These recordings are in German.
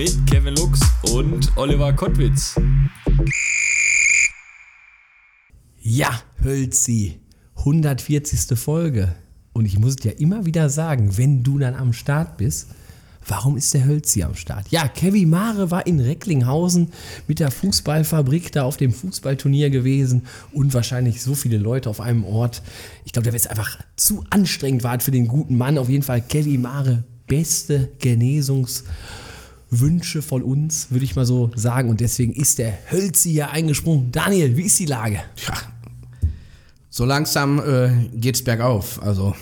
mit Kevin Lux und Oliver Kottwitz. Ja, Hölzi, 140. Folge. Und ich muss dir immer wieder sagen, wenn du dann am Start bist, warum ist der Hölzi am Start? Ja, Kevin Mare war in Recklinghausen mit der Fußballfabrik da auf dem Fußballturnier gewesen und wahrscheinlich so viele Leute auf einem Ort. Ich glaube, der wird einfach zu anstrengend war für den guten Mann. Auf jeden Fall Kevin Mare, beste Genesungswünsche von uns, würde ich mal so sagen. Und deswegen ist der Hölzi hier eingesprungen. Daniel, wie ist die Lage? Ja, so langsam äh, geht's bergauf. Also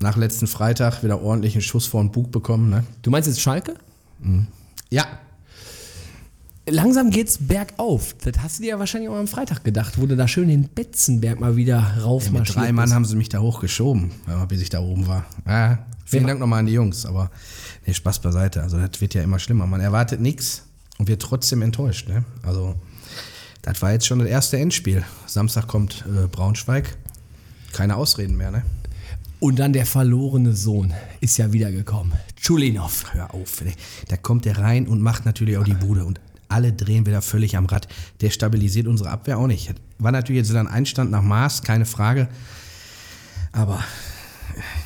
nach letzten Freitag wieder ordentlich einen Schuss vor den Bug bekommen. Ne? Du meinst jetzt Schalke? Ja, Langsam geht's bergauf. Das hast du dir ja wahrscheinlich auch am Freitag gedacht, wo du da schön den Betzenberg mal wieder mit raufmarschiert drei Mann haben sie mich da hochgeschoben, ja, bis ich da oben war. Ja, vielen Wer- Dank nochmal an die Jungs, aber nee, Spaß beiseite. Also das wird ja immer schlimmer. Man erwartet nichts und wird trotzdem enttäuscht. Ne? Also das war jetzt schon das erste Endspiel. Samstag kommt äh, Braunschweig. Keine Ausreden mehr, ne? Und dann der verlorene Sohn ist ja wiedergekommen. Chulinov. Hör auf, ey. da kommt der rein und macht natürlich auch die Bude und alle drehen wieder völlig am Rad. Der stabilisiert unsere Abwehr auch nicht. War natürlich jetzt dann Einstand nach Maß, keine Frage. Aber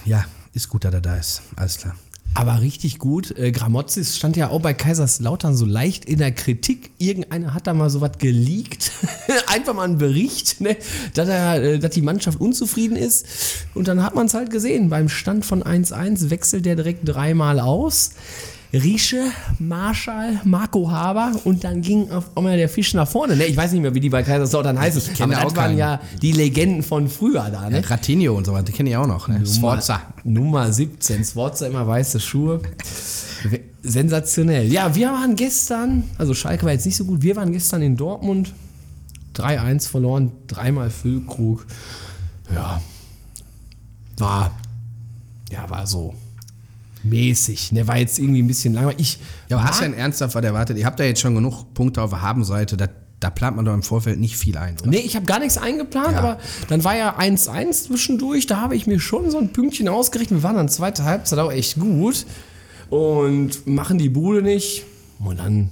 ja, ist gut, dass er da ist. Alles klar. Aber richtig gut. Äh, Gramozis stand ja auch bei Kaiserslautern so leicht in der Kritik. Irgendeiner hat da mal so was geleakt. Einfach mal einen Bericht, ne? dass, er, äh, dass die Mannschaft unzufrieden ist. Und dann hat man es halt gesehen. Beim Stand von 1-1 wechselt der direkt dreimal aus. Riesche, Marschall, Marco Haber und dann ging auf einmal der Fisch nach vorne. Ne? Ich weiß nicht mehr, wie die bei Kaiserslautern heißen. kenne Aber das auch waren keinen. ja die Legenden von früher da. Ne? Ja, Ratinho und so weiter, die kenne ich auch noch. Ne? Sforza. Nummer 17. Sforza immer weiße Schuhe. Sensationell. Ja, wir waren gestern, also Schalke war jetzt nicht so gut, wir waren gestern in Dortmund. 3-1 verloren, dreimal Füllkrug. Ja, war, ja, war so mäßig. Der war jetzt irgendwie ein bisschen langweilig. Ich Ja, aber hast du denn ernsthaft was erwartet? Ihr habt ja jetzt schon genug Punkte auf der Habenseite. Da, da plant man doch im Vorfeld nicht viel ein, oder? Nee, ich habe gar nichts eingeplant, Ja. aber dann war ja 1-1 zwischendurch. Da habe ich mir schon so ein Pünktchen ausgerechnet. Wir waren dann zweite Halbzeit auch echt gut und machen die Bude nicht. Und dann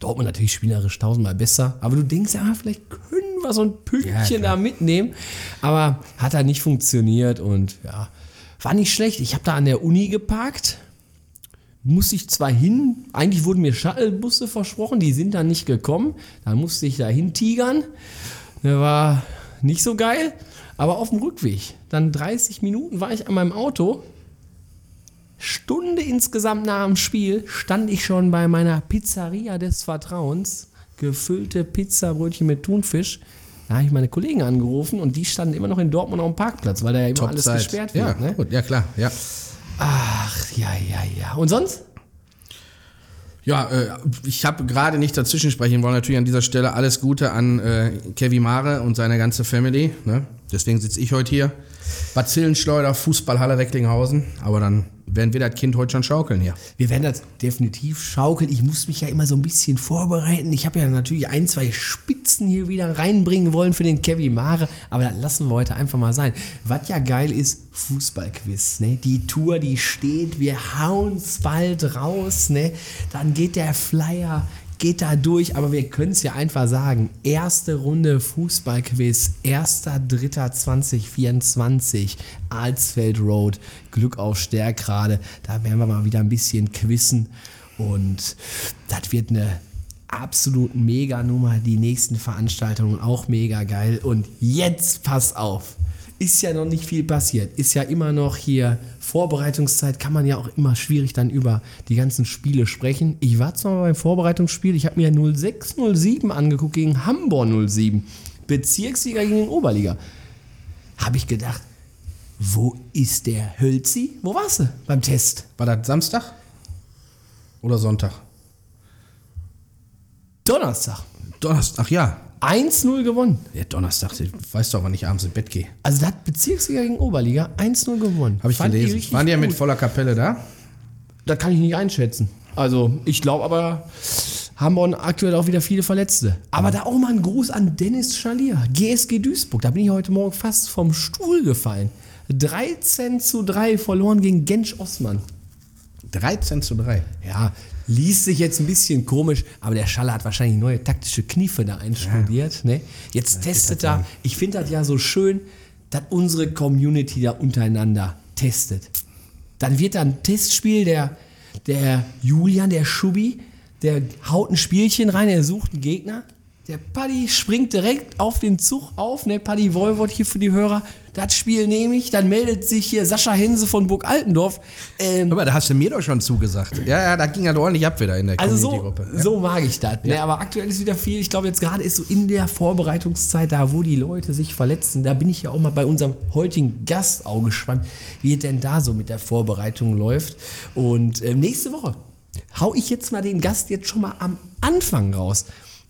Dortmund natürlich spielerisch tausendmal besser. Aber du denkst ja, vielleicht können wir so ein Pünktchen Ja, da mitnehmen. Aber hat da nicht funktioniert und ja, war nicht schlecht. Ich habe da an der Uni geparkt musste ich zwar hin, eigentlich wurden mir Shuttlebusse versprochen, die sind dann nicht gekommen. Da musste ich da hin tigern. Der war nicht so geil, aber auf dem Rückweg. Dann 30 Minuten war ich an meinem Auto. Stunde insgesamt nach dem Spiel stand ich schon bei meiner Pizzeria des Vertrauens. Gefüllte Pizzabrötchen mit Thunfisch. Da habe ich meine Kollegen angerufen und die standen immer noch in Dortmund auf dem Parkplatz, weil da ja immer alles Top-Zeit. gesperrt Ja, wird. Ne? gut, ja klar. Ja, Ach, ja, ja, ja. Und sonst? ja äh, ich habe gerade nicht dazwischen sprechen wollen. Natürlich an dieser Stelle alles Gute an äh, Kevin Mare und seine ganze Family. Ne? Deswegen sitze ich heute hier. Bazillenschleuder, Fußballhalle Recklinghausen. Aber dann werden wir das Kind heute schon schaukeln hier. Wir werden das definitiv schaukeln. Ich muss mich ja immer so ein bisschen vorbereiten. Ich habe ja natürlich ein, zwei Spitzen hier wieder reinbringen wollen für den Kevin Mare, aber das lassen wir heute einfach mal sein. Was ja geil ist, Fußballquiz. Ne? Die Tour, die steht, wir hauen's bald raus. Ne? Dann geht der Flyer, geht da durch, aber wir können es ja einfach sagen. Erste Runde Fußballquiz, 1.3.2024, Alsfeld Road, Glück auf Stärkrade. Da werden wir mal wieder ein bisschen quizzen und das wird eine absolut mega Nummer. Die nächsten Veranstaltungen auch mega geil. Und jetzt pass auf. Ist ja noch nicht viel passiert. Ist ja immer noch hier Vorbereitungszeit. Kann man ja auch immer schwierig dann über die ganzen Spiele sprechen. Ich war zwar beim Vorbereitungsspiel, ich habe mir 06, 07 angeguckt gegen Hamburg 07. Bezirksliga gegen Oberliga. Habe ich gedacht, wo ist der Hölzi? Wo warst du beim Test? War das Samstag? Oder Sonntag? Donnerstag. Donnerstag, ach ja. 1-0 gewonnen. Ja, Donnerstag, ich weiß doch, wann ich abends ins Bett gehe. Also da hat Bezirksliga gegen Oberliga 1-0 gewonnen. Habe ich Fand gelesen. richtig Waren die ja mit voller Kapelle da? Das kann ich nicht einschätzen. Also ich glaube aber, haben wir aktuell auch wieder viele Verletzte. Aber da auch mal ein Gruß an Dennis Schalier, GSG Duisburg. Da bin ich heute Morgen fast vom Stuhl gefallen. 13 zu 3 verloren gegen Gensch Osman. 13 zu 3. Ja, liest sich jetzt ein bisschen komisch, aber der Schaller hat wahrscheinlich neue taktische Kniefe da einstudiert. Ne? Jetzt testet er, ich finde das ja so schön, dass unsere Community da untereinander testet. Dann wird da ein Testspiel, der, der Julian, der Schubi, der haut ein Spielchen rein, er sucht einen Gegner. Der Paddy springt direkt auf den Zug auf, ne, Paddy Wolwort hier für die Hörer. Das Spiel nehme ich, dann meldet sich hier Sascha Hense von Burg Altendorf. Ähm, Aber da hast du mir doch schon zugesagt. Ja, ja, da ging halt ordentlich ab wieder in der also so, Community-Gruppe. so mag ich das. Ne? Aber aktuell ist wieder viel. Ich glaube, jetzt gerade ist so in der Vorbereitungszeit, da wo die Leute sich verletzen, da bin ich ja auch mal bei unserem heutigen Gast auch gespannt, wie es denn da so mit der Vorbereitung läuft. Und ähm, nächste Woche hau ich jetzt mal den Gast jetzt schon mal am Anfang raus.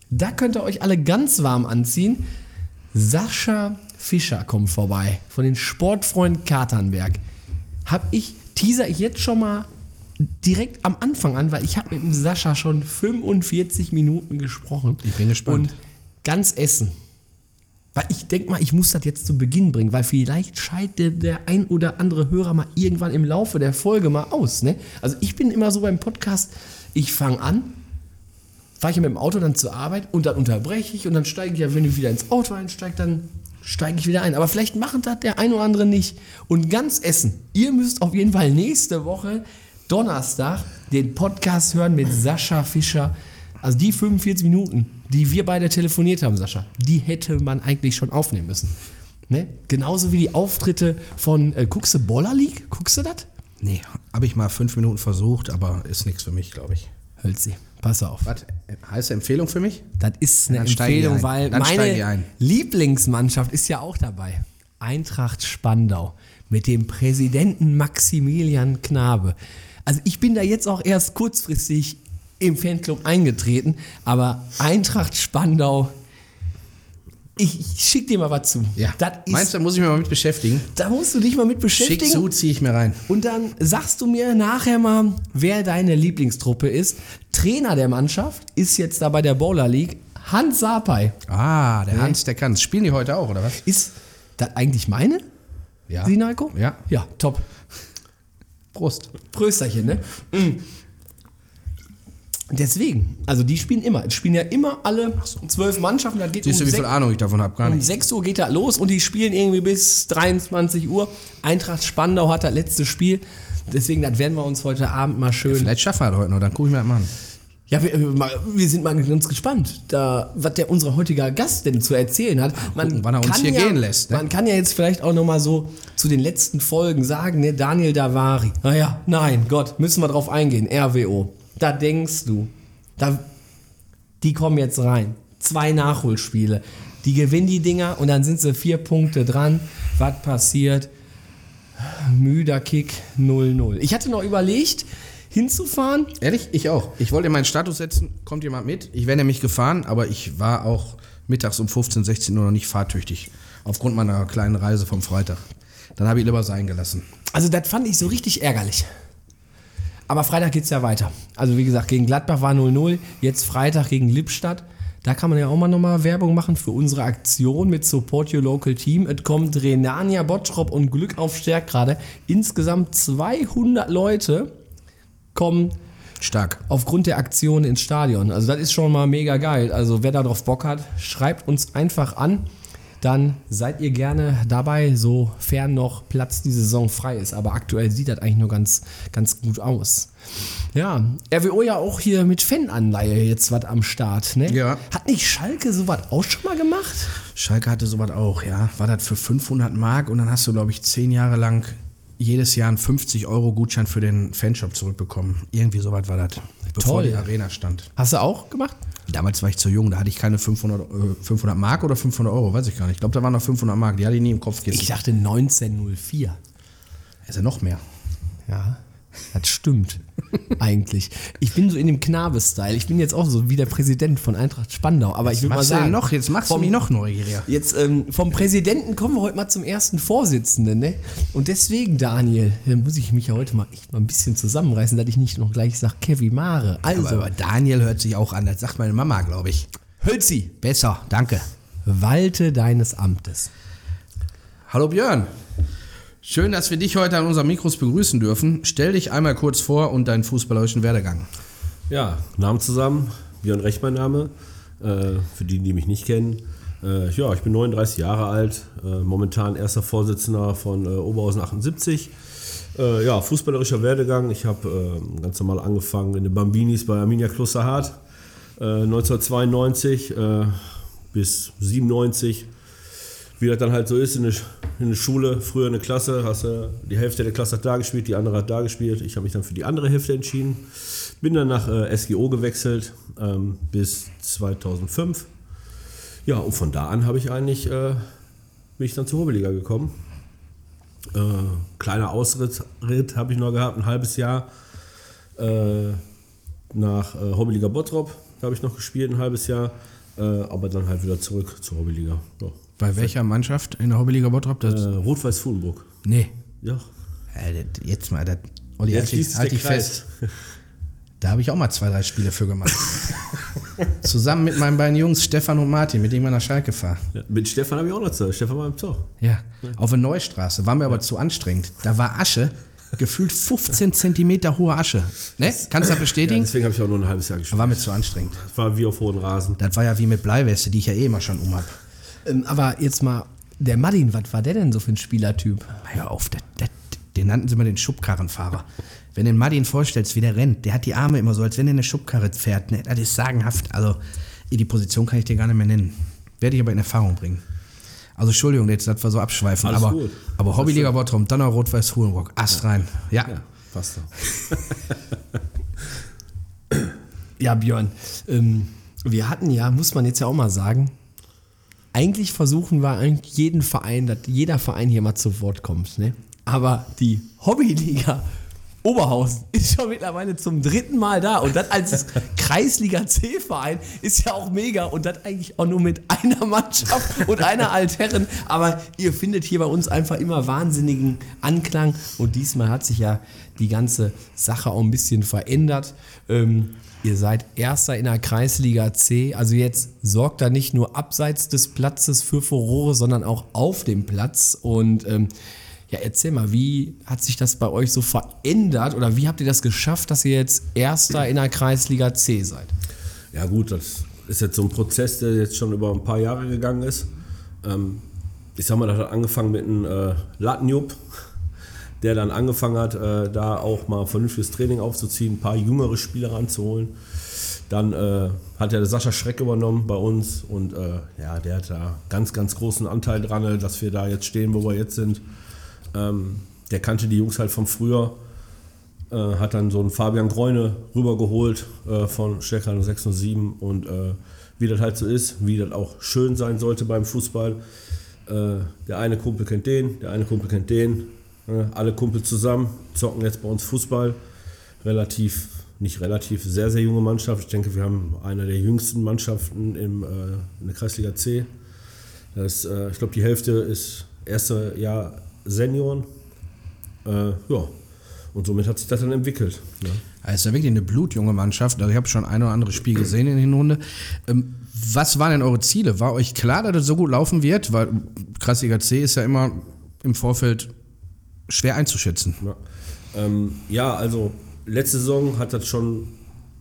Da könnt ihr euch alle ganz warm anziehen. Sascha Fischer kommt vorbei von den Sportfreunden Katernberg. Hab ich, teaser ich jetzt schon mal direkt am Anfang an, weil ich habe mit dem Sascha schon 45 Minuten gesprochen. Ich bin gespannt. Und ganz Essen. Weil ich denke mal, ich muss das jetzt zu Beginn bringen, weil vielleicht scheidet der ein oder andere Hörer mal irgendwann im Laufe der Folge mal aus. Ne? Also ich bin immer so beim Podcast, ich fange an, fahre ich mit dem Auto dann zur Arbeit und dann unterbreche ich und dann steige ich ja, wenn ich wieder ins Auto einsteige, dann steige ich wieder ein. Aber vielleicht machen das der ein oder andere nicht. Und ganz Essen, ihr müsst auf jeden Fall nächste Woche Donnerstag den Podcast hören mit Sascha Fischer. Also die 45 Minuten, die wir beide telefoniert haben, Sascha, die hätte man eigentlich schon aufnehmen müssen. Ne? Genauso wie die Auftritte von, äh, guckst du Baller League? Guckst du das? Nee, habe ich mal fünf Minuten versucht, aber ist nichts für mich, glaube ich. Hölzi, pass auf. Was? Heißt Empfehlung für mich? Das ist eine ich Empfehlung, weil Dann meine ein. Lieblingsmannschaft ist ja auch dabei. Eintracht Spandau mit dem Präsidenten Maximilian Knabe. Also ich bin da jetzt auch erst kurzfristig im Fanclub eingetreten, aber Eintracht Spandau, ich, ich schick dir mal was zu. Das ist, Meinst du, da muss ich mich mal mit beschäftigen? da musst du dich mal mit Schick beschäftigen. zu, ziehe ich mir rein. Und dann sagst du mir nachher mal, wer deine Lieblingstruppe ist. Trainer der Mannschaft ist jetzt da bei der Bowler League Hans Sapai. Ah, der Hans, der kann's. Spielen die heute auch, oder was? Ist das eigentlich meine? Ja. Sinalko? Ja. Ja, top. Prost. Prösterchen, ne? Mm. Deswegen, also die spielen immer. Es spielen ja immer alle zwölf Mannschaften. Das geht Siehst du, um wie viel Ahnung ich davon habe? Gar um nicht. 6 Uhr geht das los und die spielen irgendwie bis 23 Uhr. Eintracht Spandau hat das letzte Spiel. Deswegen, das werden wir uns heute Abend mal schön Vielleicht schaffen wir das heute noch, dann gucke ich mir das mal an. Ja, wir, wir sind mal ganz gespannt, da, was der unser heutiger Gast denn zu erzählen hat. Man gucken, wann er uns hier ja, gehen lässt, ne? Man kann ja jetzt vielleicht auch noch mal so zu den letzten Folgen sagen, ne, Daniel Davari. Naja, nein, Gott, müssen wir drauf eingehen. RWO. Da denkst du, da, die kommen jetzt rein. Zwei Nachholspiele. Die gewinnen die Dinger und dann sind sie vier Punkte dran. Was passiert? Müder Kick 0-0. Ich hatte noch überlegt, hinzufahren. Ehrlich? Ich auch. Ich wollte meinen Status setzen, kommt jemand mit? Ich wäre nämlich gefahren, aber ich war auch mittags um 15, 16 Uhr noch nicht fahrtüchtig. Aufgrund meiner kleinen Reise vom Freitag. Dann habe ich lieber sein gelassen. Also das fand ich so richtig ärgerlich. Aber Freitag geht's ja weiter. Also wie gesagt, gegen Gladbach war 0-0, jetzt Freitag gegen Lippstadt. Da kann man ja auch mal nochmal Werbung machen für unsere Aktion mit Support Your Local Team. Es kommt Renania Bottrop und Glück auf Stärk gerade. Insgesamt 200 Leute kommen Stark. aufgrund der Aktion ins Stadion. Also das ist schon mal mega geil. Also wer darauf Bock hat, schreibt uns einfach an. Dann seid ihr gerne dabei, sofern noch Platz die Saison frei ist. Aber aktuell sieht das eigentlich nur ganz, ganz gut aus. Ja, RWO ja auch hier mit Fananleihe jetzt was am Start. Ne? Ja. Hat nicht Schalke sowas auch schon mal gemacht? Schalke hatte sowas auch, ja. War das für 500 Mark und dann hast du, glaube ich, zehn Jahre lang jedes Jahr einen 50 Euro Gutschein für den Fanshop zurückbekommen. Irgendwie sowas war das, bevor Toll. die Arena stand. Hast du auch gemacht? Damals war ich zu jung, da hatte ich keine 500, äh, 500 Mark oder 500 Euro, weiß ich gar nicht. Ich glaube, da waren noch 500 Mark, die hatte ich nie im Kopfkissen. Ich dachte 1904. ist ja noch mehr. Ja, das stimmt. eigentlich. Ich bin so in dem Knabe-Style. Ich bin jetzt auch so wie der Präsident von Eintracht Spandau. Aber ich will mal du sagen, noch? Jetzt machst du vom- mich noch neugieriger. Jetzt ähm, vom Präsidenten kommen wir heute mal zum ersten Vorsitzenden, ne? Und deswegen, Daniel, muss ich mich ja heute mal echt mal ein bisschen zusammenreißen, dass ich nicht noch gleich sage, Kevin Mare. Also, Aber, aber Daniel hört sich auch an, das sagt meine Mama, glaube ich. Hölzi, Besser, danke. walte deines Amtes. Hallo Björn. Schön, dass wir dich heute an unseren Mikros begrüßen dürfen. Stell dich einmal kurz vor und deinen fußballerischen Werdegang. Ja, Namen zusammen. Björn Recht mein Name. Äh, für die, die mich nicht kennen. Äh, ja, ich bin 39 Jahre alt, äh, momentan erster Vorsitzender von äh, Oberhausen 78. Äh, ja, fußballerischer Werdegang. Ich habe äh, ganz normal angefangen in den Bambinis bei Arminia Klosterhardt. Äh, 1992 äh, bis 97 wie das dann halt so ist in der, in der Schule, früher eine Klasse, hast du die Hälfte der Klasse hat da gespielt, die andere hat da gespielt. Ich habe mich dann für die andere Hälfte entschieden. Bin dann nach äh, SGO gewechselt ähm, bis 2005. Ja, und von da an habe ich eigentlich, äh, bin ich dann zur Hobbyliga gekommen. Äh, kleiner Ausritt Ritt habe ich noch gehabt, ein halbes Jahr äh, nach äh, Hobbyliga Bottrop. Habe ich noch gespielt, ein halbes Jahr. Äh, aber dann halt wieder zurück zur Hobbyliga. Ja. Bei welcher Mannschaft in der Hobbyliga Bottrop? Das, Äh, Rot-Weiß Fuhlenburg. nee. Ja. Äh, jetzt mal, das, Olli, Jetzt halt, halt dich fest. Da habe ich auch mal zwei, drei Spiele für gemacht. Zusammen mit meinen beiden Jungs, Stefan und Martin, mit denen wir nach Schalke fahren. Ja, mit Stefan habe ich auch noch zu. Stefan war im Tor. Ja. Auf der Neustraße. War mir aber zu anstrengend. Da war Asche, gefühlt 15 Zentimeter hohe Asche. Ne? Kannst du das Ja, bestätigen? deswegen habe ich auch nur ein halbes Jahr gespielt. war mir zu anstrengend. Das war wie auf hohen Rasen. Das war ja wie mit Bleiweste, die ich ja eh immer schon um hab. Ähm, aber jetzt mal, der Martin, was war der denn so für ein Spielertyp? Hör auf, das, das, den nannten sie mal den Schubkarrenfahrer. Wenn du den Martin vorstellst, wie der rennt, der hat die Arme immer so, als wenn er eine Schubkarre fährt. Ne? Das ist sagenhaft. Also, die Position kann ich dir gar nicht mehr nennen. Werde ich aber in Erfahrung bringen. Also, Entschuldigung, jetzt, dass wir so abschweifen. Alles aber, gut. aber Hobbyliga Bottrop, dann noch Rot-Weiß Hulenburg. Ast rein. Ja. Ja, passt doch. Ja, Björn, ähm, wir hatten ja, muss man jetzt ja auch mal sagen, eigentlich versuchen wir eigentlich jeden Verein, dass jeder Verein hier mal zu Wort kommt. Ne? Aber die Hobbyliga Oberhausen ist schon mittlerweile zum dritten Mal da. Und das als Kreisliga C-Verein ist ja auch mega. Und das eigentlich auch nur mit einer Mannschaft und einer Altherren. Aber ihr findet hier bei uns einfach immer wahnsinnigen Anklang. Und diesmal hat sich ja die ganze Sache auch ein bisschen verändert. Ähm, ihr seid Erster in der Kreisliga C. Also jetzt sorgt da nicht nur abseits des Platzes für Furore, sondern auch auf dem Platz. Und ähm, ja, erzähl mal, wie hat sich das bei euch so verändert oder wie habt ihr das geschafft, dass ihr jetzt Erster in der Kreisliga C seid? Ja gut, das ist jetzt so ein Prozess, der jetzt schon über ein paar Jahre gegangen ist. Ähm, ich sag mal, das hat angefangen mit einem äh, Lattenjupp, der dann angefangen hat, äh, da auch mal vernünftiges Training aufzuziehen, ein paar jüngere Spieler ranzuholen. Dann äh, hat der Sascha Schreck übernommen bei uns und äh, ja, der hat da ganz, ganz großen Anteil dran, dass wir da jetzt stehen, wo wir jetzt sind. Ähm, der kannte die Jungs halt von früher, äh, hat dann so einen Fabian Greune rübergeholt äh, von Stärker 607 und äh, wie das halt so ist, wie das auch schön sein sollte beim Fußball. Äh, der eine Kumpel kennt den, der eine Kumpel kennt den, äh, alle Kumpel zusammen zocken jetzt bei uns Fußball. Relativ, nicht relativ, sehr, sehr junge Mannschaft. Ich denke, wir haben eine der jüngsten Mannschaften im, äh, in der Kreisliga C. Das, äh, ich glaube, die Hälfte ist erste Jahr Senioren. Äh, ja, und somit hat sich das dann entwickelt. Ne? Es ist ja wirklich eine blutjunge Mannschaft. Also ich habe schon ein oder andere Spiel gesehen in der Hinrunde. Ähm, was waren denn eure Ziele? War euch klar, dass es so gut laufen wird? Weil Kreisliga C ist ja immer im Vorfeld schwer einzuschätzen. Ja. Ähm, ja, also letzte Saison hat das schon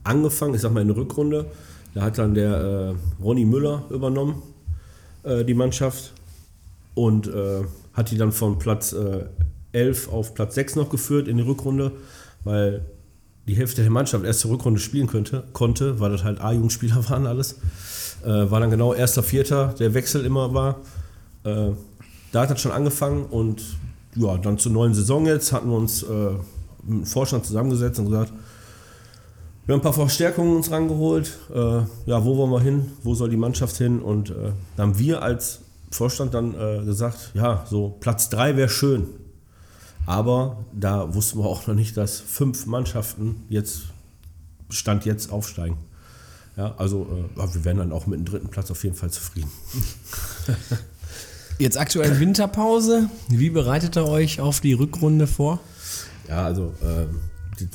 angefangen, ich sag mal in der Rückrunde. Da hat dann der äh, Ronny Müller übernommen, äh, die Mannschaft, und äh, hat die dann von Platz äh, 11 auf Platz 6 noch geführt in die Rückrunde, weil die Hälfte der Mannschaft erste Rückrunde spielen könnte, konnte, weil das halt A-Jugendspieler waren alles. Äh, war dann genau erster, vierter, der Wechsel immer war. Äh, da hat das schon angefangen und ja, dann zur neuen Saison jetzt hatten wir uns äh, mit dem Vorstand zusammengesetzt und gesagt, wir haben ein paar Verstärkungen uns rangeholt. Äh, ja, wo wollen wir hin? Wo soll die Mannschaft hin? Und äh, dann haben wir als Vorstand dann äh, gesagt, ja, so Platz 3 wäre schön. Aber da wussten wir auch noch nicht, dass fünf Mannschaften jetzt, Stand jetzt, aufsteigen. Ja, also äh, wir wären dann auch mit dem dritten Platz auf jeden Fall zufrieden. Jetzt aktuell Winterpause. Wie bereitet ihr euch auf die Rückrunde vor? Ja, also, äh,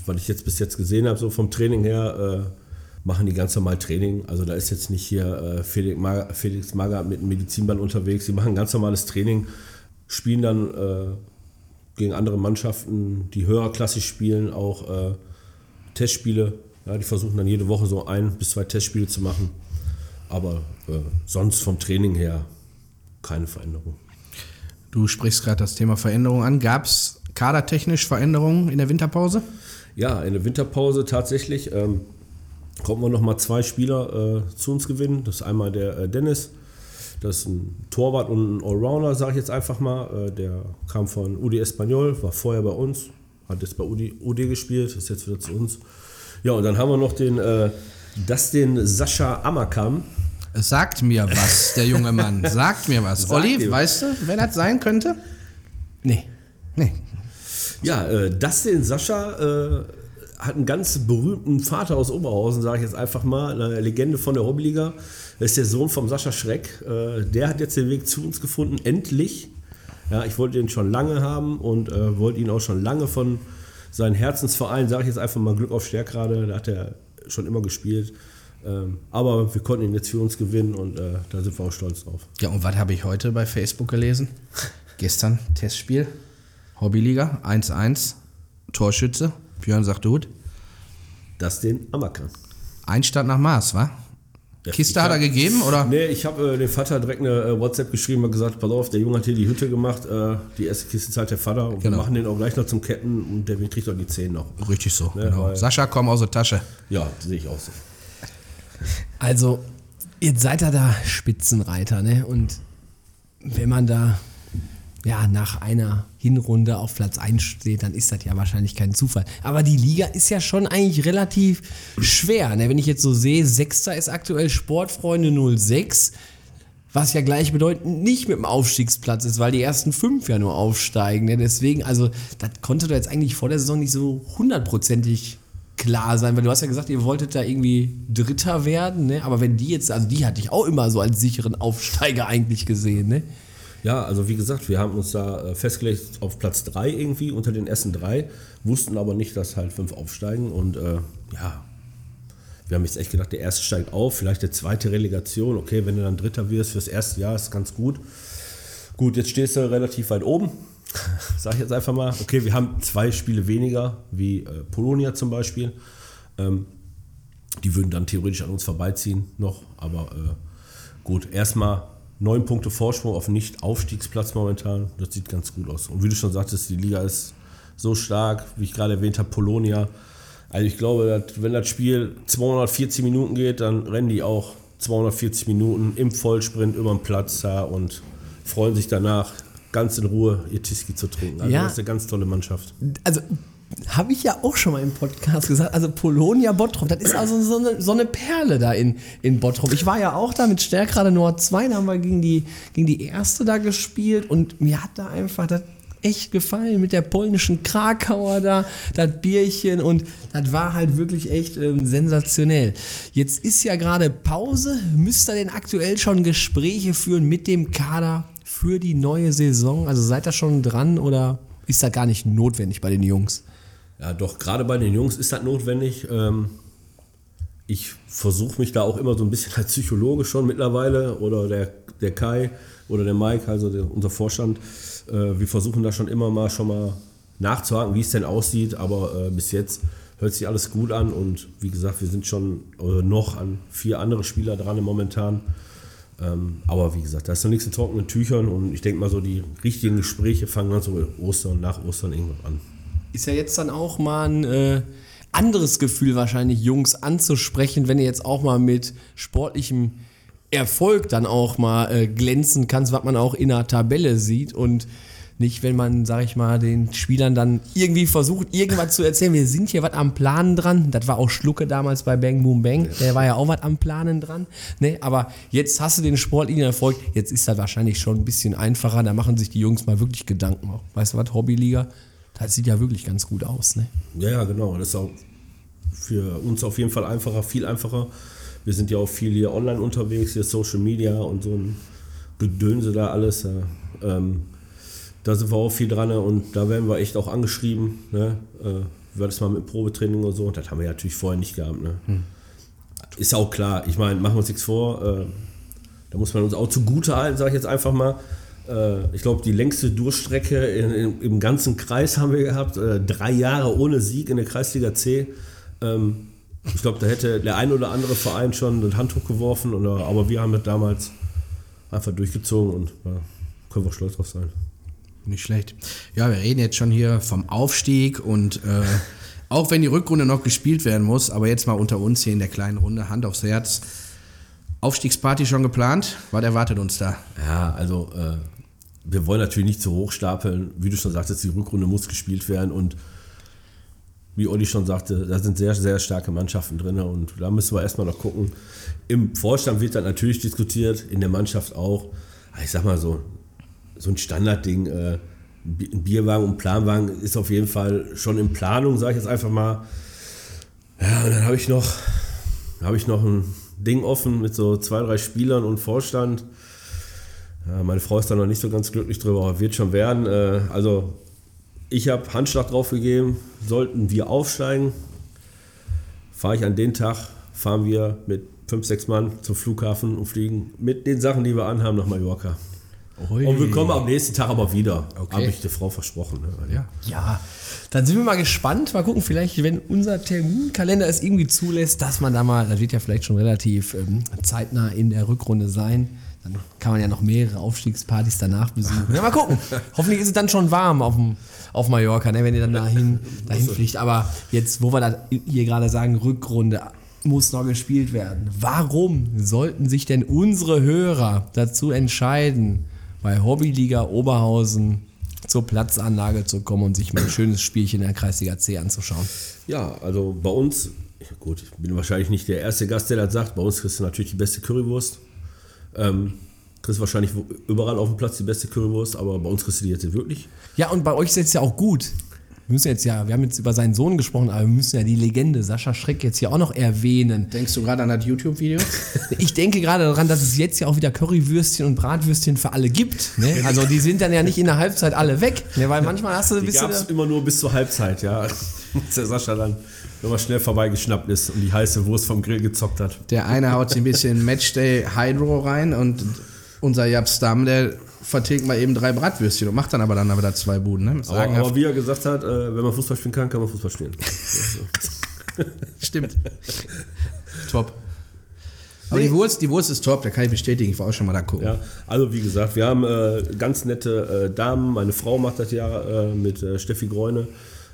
was ich jetzt bis jetzt gesehen habe, so vom Training her, äh, machen die ganz normal Training. Also da ist jetzt nicht hier äh, Felix, Mag Felix Magath mit einem Medizinball unterwegs. Die machen ganz normales Training, spielen dann äh, gegen andere Mannschaften, die höherklassig spielen, auch äh, Testspiele. Ja, die versuchen dann jede Woche so ein bis zwei Testspiele zu machen. Aber äh, sonst vom Training her keine Veränderung. Du sprichst gerade das Thema Veränderung an. Gab es kadertechnisch Veränderungen in der Winterpause? Ja, in der Winterpause tatsächlich. Ähm, konnten wir nochmal zwei Spieler äh, zu uns gewinnen. Das ist einmal der äh, Dennis, das ist ein Torwart und ein Allrounder, sage ich jetzt einfach mal. Äh, der kam von UD Espanyol, war vorher bei uns, hat jetzt bei UD, UD gespielt, ist jetzt wieder zu uns. Ja, und dann haben wir noch den, äh, das den Sascha Amakam. Es sagt mir was, der junge Mann. Sagt mir was. Sagt Olli, dir was. weißt du, wer das sein könnte? Nee. Nee. Ja, äh, das den Sascha äh, hat einen ganz berühmten Vater aus Oberhausen, sage ich jetzt einfach mal, eine Legende von der Hobbyliga. Das ist der Sohn vom Sascha Schreck. Äh, der hat jetzt den Weg zu uns gefunden, endlich. Ja, ich wollte den schon lange haben und äh, wollte ihn auch schon lange von seinem Herzensverein, sage ich jetzt einfach mal Glück auf Stärkrade, da hat er schon immer gespielt. Ähm, aber wir konnten ihn jetzt für uns gewinnen und äh, da sind wir auch stolz drauf. Ja, und was habe ich heute bei Facebook gelesen? Gestern Testspiel, Hobbyliga, 1-1, Torschütze, Björn sagt gut. Das den Amakan. Einstand nach Maß, wa? Kiste hat er gegeben, oder? Nee, ich habe äh, dem Vater direkt eine äh, WhatsApp geschrieben und gesagt, pass auf, der Junge hat hier die Hütte gemacht, äh, die erste Kiste zahlt der Vater und Genau. wir machen den auch gleich noch zum Ketten und der kriegt auch die 10 noch. Richtig so, Ne, genau. Sascha, komm aus der Tasche. Ja, sehe ich auch so. Also, jetzt seid ihr da Spitzenreiter, ne? Und wenn man da ja, nach einer Hinrunde auf Platz 1 steht, dann ist das ja wahrscheinlich kein Zufall. Aber die Liga ist ja schon eigentlich relativ schwer. Ne? Wenn ich jetzt so sehe, Sechster ist aktuell Sportfreunde 06, was ja gleichbedeutend nicht mit dem Aufstiegsplatz ist, weil die ersten fünf ja nur aufsteigen. Ne? Deswegen, also, das konnte doch jetzt eigentlich vor der Saison nicht so hundertprozentig klar sein, weil du hast ja gesagt, ihr wolltet da irgendwie Dritter werden, ne? aber wenn die jetzt, also die hatte ich auch immer so als sicheren Aufsteiger eigentlich gesehen, ne? Ja, also wie gesagt, wir haben uns da äh, festgelegt auf Platz 3 irgendwie unter den ersten drei, wussten aber nicht, dass halt fünf aufsteigen und äh, ja, wir haben jetzt echt gedacht, der erste steigt auf, vielleicht der zweite Relegation, okay, wenn du dann Dritter wirst fürs erste Jahr, ist ganz gut. Gut, jetzt stehst du relativ weit oben, sag ich jetzt einfach mal. Okay, wir haben zwei Spiele weniger, wie äh, Polonia zum Beispiel. Ähm, die würden dann theoretisch an uns vorbeiziehen noch, aber äh, gut, erstmal neun Punkte Vorsprung auf Nicht-Aufstiegsplatz momentan. Das sieht ganz gut aus. Und wie du schon sagtest, die Liga ist so stark, wie ich gerade erwähnt habe, Polonia. Also ich glaube, dass, wenn das Spiel 240 Minuten geht, dann rennen die auch 240 Minuten im Vollsprint über den Platz da und freuen sich danach ganz in Ruhe ihr Tiski zu trinken. Also Ja. das ist eine ganz tolle Mannschaft. also habe ich ja auch schon mal im Podcast gesagt, also Polonia Bottrop, das ist also so eine, so eine Perle da in, in Bottrop. Ich war ja auch da mit Stärkrade Nord 2, da haben wir gegen die, gegen die erste da gespielt und mir hat da einfach das echt gefallen mit der polnischen Krakauer da, das Bierchen und das war halt wirklich echt ähm, sensationell. Jetzt ist ja gerade Pause, müsst ihr denn aktuell schon Gespräche führen mit dem Kader für die neue Saison? Also seid ihr schon dran oder ist das gar nicht notwendig bei den Jungs? Ja, doch, gerade bei den Jungs ist das notwendig. Ähm, ich versuche mich da auch immer so ein bisschen als Psychologe schon mittlerweile oder der, der Kai oder der Mike, also der, unser Vorstand. Äh, wir versuchen da schon immer mal schon mal nachzuhaken, wie es denn aussieht, aber äh, bis jetzt hört sich alles gut an und wie gesagt, wir sind schon noch an vier andere Spieler dran momentan. Ähm, aber wie gesagt, da ist noch nichts in trockenen Tüchern und ich denke mal so, die richtigen Gespräche fangen dann so Ostern, nach Ostern irgendwann an. Ist ja jetzt dann auch mal ein äh, anderes Gefühl wahrscheinlich, Jungs anzusprechen, wenn ihr jetzt auch mal mit sportlichem Erfolg dann auch mal äh, glänzen kannst, was man auch in der Tabelle sieht und nicht, wenn man, sag ich mal, den Spielern dann irgendwie versucht, irgendwas zu erzählen. Wir sind hier was am Planen dran. Das war auch Schlucke damals bei Bang Boom Bang. Der war ja auch was am Planen dran. Ne? Aber jetzt hast du den sportlichen Erfolg. Jetzt ist das wahrscheinlich schon ein bisschen einfacher. Da machen sich die Jungs mal wirklich Gedanken. Auch. Weißt du was, Hobbyliga? Das sieht ja wirklich ganz gut aus, ne? Ja, ja, genau. Das ist auch für uns auf jeden Fall einfacher, viel einfacher. Wir sind ja auch viel hier online unterwegs, hier Social Media und so ein Gedönse da alles. Ja. Ähm, da sind wir auch viel dran ne? und da werden wir echt auch angeschrieben. Ne? Äh, war das mal mit Probetraining und so? Das haben wir ja natürlich vorher nicht gehabt. Ne? Ist auch klar. Ich meine, machen wir uns nichts vor. Äh, da muss man uns auch zugute halten, sage ich jetzt einfach mal. Äh, ich glaube, die längste Durchstrecke in, in, im ganzen Kreis haben wir gehabt. Äh, drei Jahre ohne Sieg in der Kreisliga C. Ähm, ich glaube, da hätte der ein oder andere Verein schon ein Handtuch geworfen. Oder, aber wir haben das damals einfach durchgezogen und ja, können wir stolz drauf sein. Nicht schlecht. Ja, wir reden jetzt schon hier vom Aufstieg und äh, auch wenn die Rückrunde noch gespielt werden muss, aber jetzt mal unter uns hier in der kleinen Runde, Hand aufs Herz. Aufstiegsparty schon geplant? Was erwartet uns da? Ja, also äh, wir wollen natürlich nicht zu hoch stapeln. Wie du schon sagtest, die Rückrunde muss gespielt werden und wie Olli schon sagte, da sind sehr, sehr starke Mannschaften drin und da müssen wir erstmal noch gucken. Im Vorstand wird dann natürlich diskutiert, in der Mannschaft auch. Ich sag mal so, so ein Standardding, äh, ein Bierwagen und Planwagen ist auf jeden Fall schon in Planung, sage ich jetzt einfach mal. Ja, und dann habe ich noch, habe ich noch ein Ding offen mit so zwei, drei Spielern und Vorstand. Ja, meine Frau ist da noch nicht so ganz glücklich drüber, aber wird schon werden. Äh, also ich habe Handschlag drauf gegeben, sollten wir aufsteigen, fahre ich an den Tag, fahren wir mit fünf, sechs Mann zum Flughafen und fliegen mit den Sachen, die wir anhaben, nach Mallorca. Ui. Und wir kommen am nächsten Tag aber wieder. Okay. Habe ich der Frau versprochen. Ne? Ja. Ja, dann sind wir mal gespannt. Mal gucken, vielleicht, wenn unser Terminkalender es irgendwie zulässt, dass man da mal, das wird ja vielleicht schon relativ ähm, zeitnah in der Rückrunde sein. Dann kann man ja noch mehrere Aufstiegspartys danach besuchen. Ja, mal gucken. Hoffentlich ist es dann schon warm auf, dem, auf Mallorca, ne, wenn ihr dann dahin, dahin fliegt. Aber jetzt, wo wir da hier gerade sagen, Rückrunde muss noch gespielt werden. Warum sollten sich denn unsere Hörer dazu entscheiden, bei Hobbyliga Oberhausen zur Platzanlage zu kommen und sich mal ein schönes Spielchen in der Kreisliga C anzuschauen? Ja, also bei uns, gut, ich bin wahrscheinlich nicht der erste Gast, der das sagt. Bei uns kriegst du natürlich die beste Currywurst. Ähm, kriegst wahrscheinlich überall auf dem Platz die beste Currywurst, aber bei uns kriegst du die jetzt wirklich. Ja, und bei euch ist jetzt ja auch gut. Wir müssen jetzt ja, wir haben jetzt über seinen Sohn gesprochen, aber wir müssen ja die Legende Sascha Schreck jetzt hier auch noch erwähnen. Denkst du gerade an das YouTube-Video? Ich denke gerade daran, dass es jetzt ja auch wieder Currywürstchen und Bratwürstchen für alle gibt. Ne? Also die sind dann ja nicht in der Halbzeit alle weg, ne? weil manchmal hast du ein Die bisschen. gab es immer nur bis zur Halbzeit, ja. Als der Sascha dann nochmal schnell vorbeigeschnappt ist und die heiße Wurst vom Grill gezockt hat. Der eine haut sich ein bisschen Matchday Hydro rein und unser Jab Stamm, der vertilgt mal eben drei Bratwürstchen und macht dann aber dann wieder zwei Buden. Ne? Aber, aber wie er gesagt hat, äh, wenn man Fußball spielen kann, kann man Fußball spielen. Stimmt. top. Aber die Wurst, die Wurst ist top, da kann ich bestätigen. Ich war auch schon mal da gucken. Ja, also wie gesagt, wir haben äh, ganz nette äh, Damen. Meine Frau macht das ja äh, mit äh, Steffi Gräune.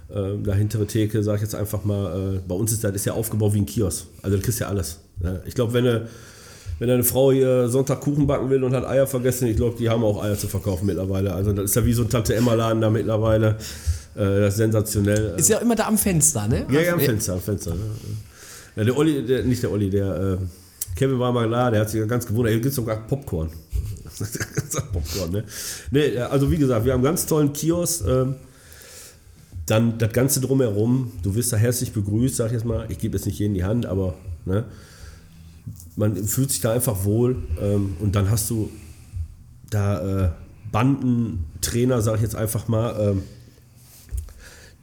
Äh, da hintere Theke, sage ich jetzt einfach mal. Äh, bei uns ist das ist ja aufgebaut wie ein Kiosk. Also du kriegst ja alles. Ja. Ich glaube, wenn eine, wenn eine Frau hier Sonntag Kuchen backen will und hat Eier vergessen, ich glaube, die haben auch Eier zu verkaufen mittlerweile. Also das ist ja wie so ein Tante-Emma-Laden da mittlerweile. Äh, das ist sensationell. ist ja immer da am Fenster, ne? Ja, ja, am Fenster, am Fenster. ne? Ja, der Olli, der, nicht der Olli, der äh, Kevin war mal da, der hat sich ja ganz gewundert, hier gibt es sogar Popcorn. Popcorn, ne? Nee, also wie gesagt, wir haben einen ganz tollen Kiosk. Ähm, dann das Ganze drumherum, du wirst da herzlich begrüßt, sag ich jetzt mal. Ich gebe jetzt nicht jeden die Hand, aber ne, man fühlt sich da einfach wohl. Ähm, und dann hast du da äh, Bandentrainer, sag ich jetzt einfach mal. Ähm,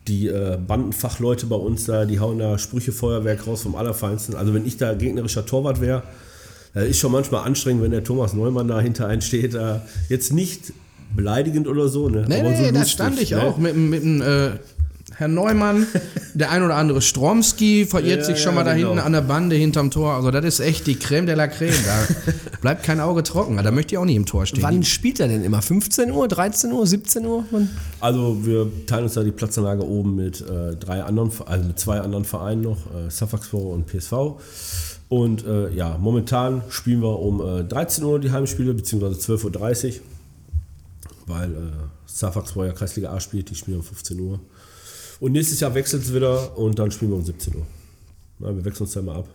die äh, Bandenfachleute bei uns da, die hauen da Sprüchefeuerwerk raus vom Allerfeinsten. Also wenn ich da gegnerischer Torwart wäre, ist schon manchmal anstrengend, wenn der Thomas Neumann da hinter einen steht. Äh, jetzt nicht beleidigend oder so, ne? Nee, aber nee, so da lustig, stand ich ne? auch mit, mit dem äh, Herrn Neumann, der ein oder andere Stromski verirrt Ja, sich schon ja, mal da genau. hinten an der Bande hinterm Tor. Also das ist echt die Creme de la Creme. Da bleibt kein Auge trocken. Da möchte ich auch nie im Tor stehen. Wann spielt er denn immer? 15 Uhr, 13 Uhr, 17 Uhr? Wann? Also wir teilen uns da die Platzanlage oben mit äh, drei anderen, also mit zwei anderen Vereinen noch, äh, Saffaxpor und PSV. Und äh, ja, momentan spielen wir um äh, 13 Uhr die Heimspiele, beziehungsweise 12.30 Uhr, weil äh, Saffaxpor ja Kreisliga A spielt, die spielen um 15 Uhr. Und nächstes Jahr wechselt es wieder und dann spielen wir um 17 Uhr. Ja, wir wechseln uns da immer ab.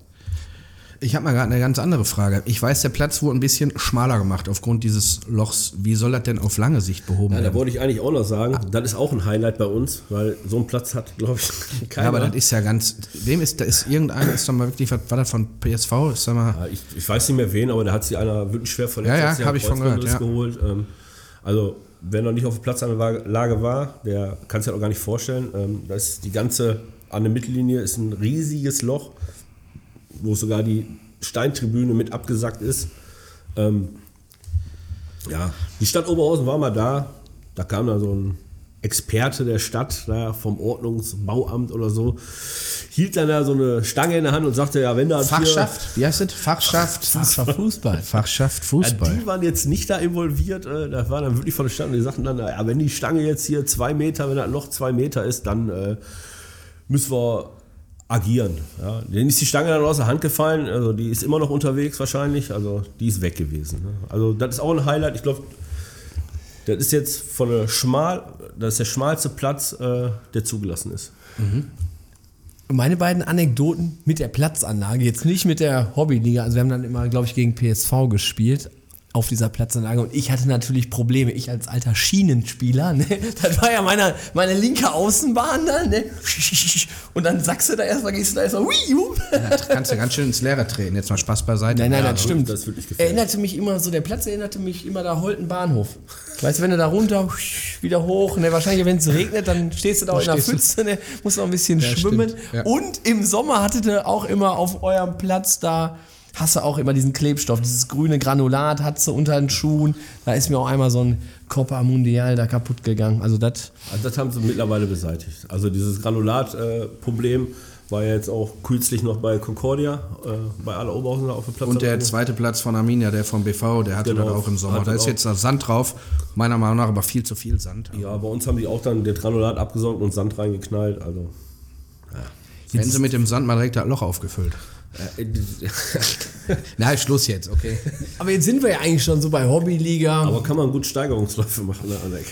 Ich habe mal gerade eine ganz andere Frage. Ich weiß, der Platz wurde ein bisschen schmaler gemacht aufgrund dieses Lochs. Wie soll das denn auf lange Sicht behoben Ja, da werden? wollte ich eigentlich auch noch sagen, das ist auch ein Highlight bei uns, weil so einen Platz hat, glaube ich, keiner. Ja, aber das ist ja ganz. Wem ist, da ist irgendeiner, ist doch mal wirklich, was war das von PSV? Ist da mal. Ja, ich, ich weiß nicht mehr wen, aber da hat sich einer wirklich schwer verletzt. Ja, ja, hat sich hab einen ich von gehört, ja. geholt. Ähm, also, wer noch nicht auf der Platzanlage war, der kann sich das auch gar nicht vorstellen. Ähm, ist die ganze, an der Mittellinie ist ein riesiges Loch, wo sogar die Steintribüne mit abgesackt ist. Ähm, ja, die Stadt Oberhausen war mal da. Da kam dann so ein Experte der Stadt, da vom Ordnungsbauamt oder so, hielt dann da so eine Stange in der Hand und sagte, ja, wenn da hier- Fachschaft? Wie heißt das? Fachschaft? Fachschaft Fußball. Fachschaft Ja, Fußball. die waren jetzt nicht da involviert, äh, das war dann wirklich von der Stadt und die sagten dann, ja, wenn die Stange jetzt hier zwei Meter, wenn das Loch zwei Meter ist, dann äh, müssen wir agieren. Ja. Denen ist die Stange dann aus der Hand gefallen, also die ist immer noch unterwegs wahrscheinlich, also die ist weg gewesen. Ne. Also das ist auch ein Highlight, ich glaube, das ist jetzt von der schmal, das ist der schmalste Platz, äh, der zugelassen ist. Meine beiden Anekdoten mit der Platzanlage, jetzt nicht mit der Hobbyliga, also wir haben dann immer, glaube ich, gegen PSV gespielt auf dieser Platzanlage und ich hatte natürlich Probleme, ich als alter Schienenspieler, ne? das war ja meine, meine linke Außenbahn dann, ne? und dann sagst du da erstmal, gehst du da erstmal. Da kannst du ganz schön ins Leere treten. Jetzt mal Spaß beiseite. Nein, nein, Ja, das stimmt. das wirklich erinnerte mich immer so, der Platz erinnerte mich immer da Holten Bahnhof. Weißt du, wenn du da runter, wieder hoch, ne, wahrscheinlich, wenn es regnet, dann stehst du da auch in der Pfütze, ne, musst noch ein bisschen Ja, schwimmen. stimmt, ja. Und im Sommer hattet ihr auch immer auf eurem Platz da, hast du auch immer diesen Klebstoff, dieses grüne Granulat, hattest du unter den Schuhen. Da ist mir auch einmal so ein Copa Mundial da kaputt gegangen. Also das, Also das haben sie mittlerweile beseitigt. Also dieses Granulat-Problem war ja jetzt auch kürzlich noch bei Concordia, äh, bei aller Oberhausen auf dem Platz. Und der zweite Platz von Arminia, der vom BV, der hatte Genau. das auch im Sommer. Hat Da ist jetzt noch Sand drauf. Meiner Meinung nach aber viel zu viel Sand. Ja, bei uns haben die auch dann das Granulat abgesaugt und Sand reingeknallt. Also Hätten sie mit dem Sand mal direkt das Loch aufgefüllt. Äh, Na, Schluss jetzt, okay. aber jetzt sind wir ja eigentlich schon so bei Hobbyliga. aber kann man gut Steigerungsläufe machen, ne, Alec?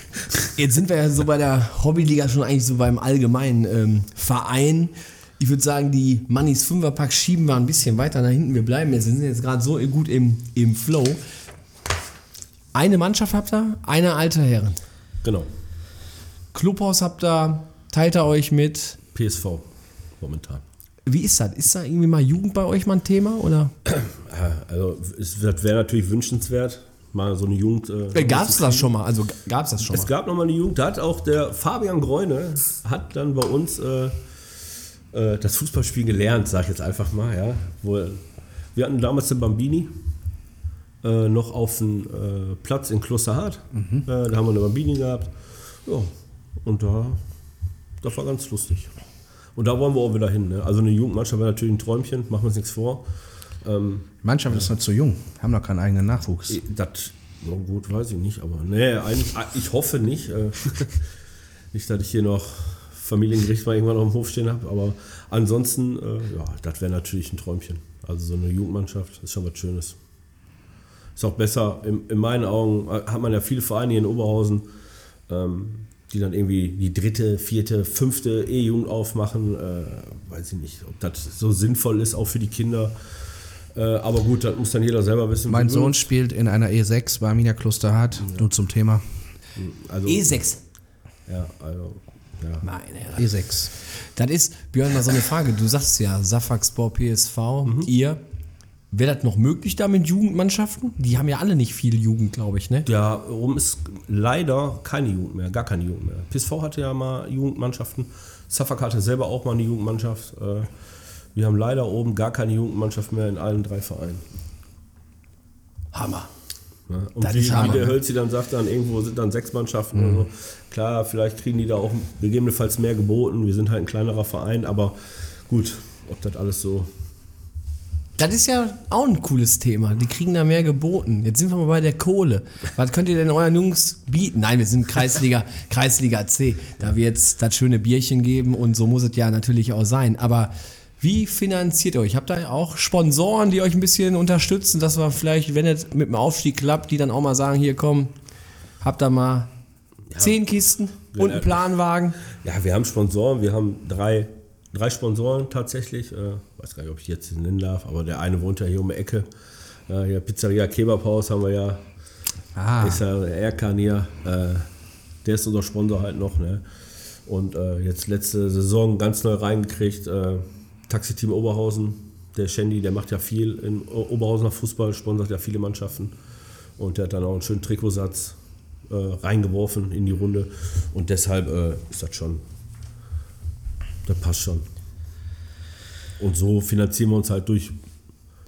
Jetzt sind wir ja so bei der Hobbyliga schon eigentlich so beim allgemeinen ähm, Verein. Ich würde sagen, die Mannis Fünferpack schieben wir ein bisschen weiter nach hinten. Wir bleiben jetzt, wir sind jetzt gerade so gut im, im Flow. Eine Mannschaft habt ihr, eine alte Herren. Genau. Clubhaus habt ihr, teilt ihr euch mit. PSV momentan. Wie ist das? Ist da irgendwie mal Jugend bei euch mal ein Thema? Oder? Ja, also es das wäre natürlich wünschenswert, mal so eine Jugend. Äh, Gab es das schon mal? Also gab es das schon Es mal? gab noch mal eine Jugend, da hat auch der Fabian Greune, hat dann bei uns äh, äh, das Fußballspielen gelernt, sag ich jetzt einfach mal. Ja. Wo, wir hatten damals den Bambini äh, noch auf dem äh, Platz in Klosterhardt. Äh, da haben wir eine Bambini gehabt. Ja, und da, das war ganz lustig. Und da wollen wir auch wieder hin. Ne? Also eine Jugendmannschaft wäre natürlich ein Träumchen, machen wir uns nichts vor. Ähm, Die Mannschaft ist noch zu jung, haben noch keinen eigenen Nachwuchs. das, so gut, weiß ich nicht, aber nee, eigentlich, ich hoffe nicht. Äh, nicht, dass ich hier noch Familiengericht mal irgendwann auf dem Hof stehen habe, aber ansonsten, äh, ja, das wäre natürlich ein Träumchen. Also so eine Jugendmannschaft ist schon was Schönes. Ist auch besser, in, in meinen Augen äh, hat man ja viele Vereine hier in Oberhausen, ähm, die dann irgendwie die dritte, vierte, fünfte E-Jugend aufmachen. Äh, weiß ich nicht, ob das so sinnvoll ist, auch für die Kinder. Äh, aber gut, das muss dann jeder selber wissen. Mein Sohn wird. spielt in einer E6 bei Arminia Klosterhardt. Nur zum Thema. Also, E6. Ja, also, ja. Meine Herren. E6. Das ist, Björn, mal so eine Frage. Du sagst ja, Safaxpor PSV, ihr. Wäre das noch möglich da mit Jugendmannschaften? Die haben ja alle nicht viel Jugend, glaube ich, ne? Ja, oben ist leider keine Jugend mehr, gar keine Jugend mehr. PSV hatte ja mal Jugendmannschaften. Suffolk hatte selber auch mal eine Jugendmannschaft. Äh, Wir haben leider oben gar keine Jugendmannschaft mehr in allen drei Vereinen. Hammer. Ja, Und Das wie, wie der ne? Hölzi dann sagt, dann irgendwo sind dann sechs Mannschaften oder so. Klar, vielleicht kriegen die da auch gegebenenfalls mehr geboten. Wir sind halt ein kleinerer Verein, aber gut, ob das alles so. Das ist ja auch ein cooles Thema. Die kriegen da mehr geboten. Jetzt sind wir mal bei der Kohle. Was könnt ihr denn euren Jungs bieten? Nein, wir sind Kreisliga, Kreisliga C. Da wird es das schöne Bierchen geben und so muss es ja natürlich auch sein. Aber wie finanziert ihr euch? Habt ihr auch Sponsoren, die euch ein bisschen unterstützen, dass wir vielleicht, wenn es mit dem Aufstieg klappt, die dann auch mal sagen, hier komm, habt ihr mal zehn Kisten und einen Planwagen? Ja, wir haben Sponsoren, wir haben drei drei Sponsoren tatsächlich. Äh, weiß gar nicht, ob ich jetzt nennen darf, aber der eine wohnt ja hier um die Ecke. Äh, hier Pizzeria Kebabhaus haben wir ja. Ah, Ist ja der Erkan hier. Äh, der ist unser Sponsor halt noch. Ne? Und äh, jetzt letzte Saison ganz neu reingekriegt. Äh, Taxiteam Oberhausen. Der Shandy, der macht ja viel in Oberhausener Fußball, sponsert ja viele Mannschaften. Und der hat dann auch einen schönen Trikotsatz äh, reingeworfen in die Runde. Und deshalb äh, ist das schon. Das passt schon. Und so finanzieren wir uns halt durch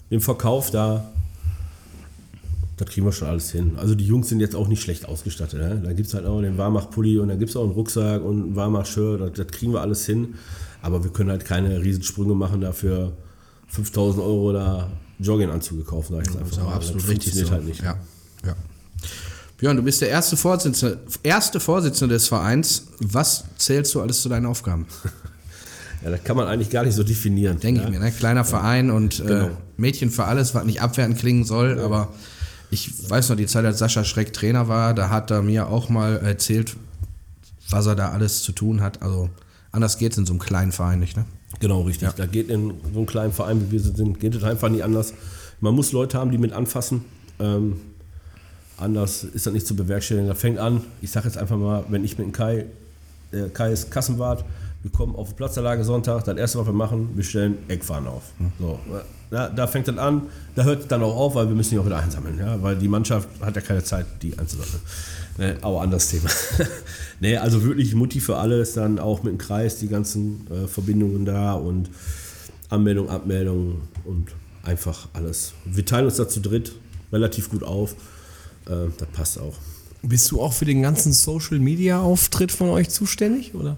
den Verkauf da. Das kriegen wir schon alles hin. Also die Jungs sind jetzt auch nicht schlecht ausgestattet. Ne? Da gibt es halt auch den Warmach-Pulli und dann gibt es auch einen Rucksack und ein Warmach-Shirt. Das, das kriegen wir alles hin. Aber wir können halt keine Riesensprünge machen, dafür 5000 Euro da Jogginganzüge kaufen. Sag ich jetzt das ist mal. absolut das richtig funktioniert so. halt nicht. Ja, ja. Björn, du bist der erste Vorsitzende, erste Vorsitzende des Vereins. Was zählst du alles zu deinen Aufgaben? Ja, das kann man eigentlich gar nicht so definieren. Denke ja? ich mir, ne? Kleiner Verein und äh, Genau. Mädchen für alles, was nicht abwertend klingen soll, aber ich weiß noch, die Zeit, als Sascha Schreck Trainer war, da hat er mir auch mal erzählt, was er da alles zu tun hat. Also anders geht es in so einem kleinen Verein nicht, ne? Genau, richtig. Da geht in so einem kleinen Verein, wie wir sind, geht es einfach nicht anders. Man muss Leute haben, die mit anfassen. Ähm, anders ist das nicht zu bewerkstelligen. Da fängt an, ich sage jetzt einfach mal, wenn ich mit dem Kai, der Kai ist Kassenwart, wir kommen auf die Platzanlage Sonntag, das erste, was wir machen, wir stellen Eckfahnen auf. So, da, da fängt das an, da hört es dann auch auf, weil wir müssen die auch wieder einsammeln, ja? weil die Mannschaft hat ja keine Zeit, die einzusammeln. Ne, aber anderes Thema. nee, also wirklich Mutti für alles, dann auch mit dem Kreis, die ganzen äh, Verbindungen da und Anmeldung, Abmeldung und einfach alles. Wir teilen uns da zu dritt relativ gut auf. Äh, das passt auch. Bist du auch für den ganzen Social Media Auftritt von euch zuständig, oder?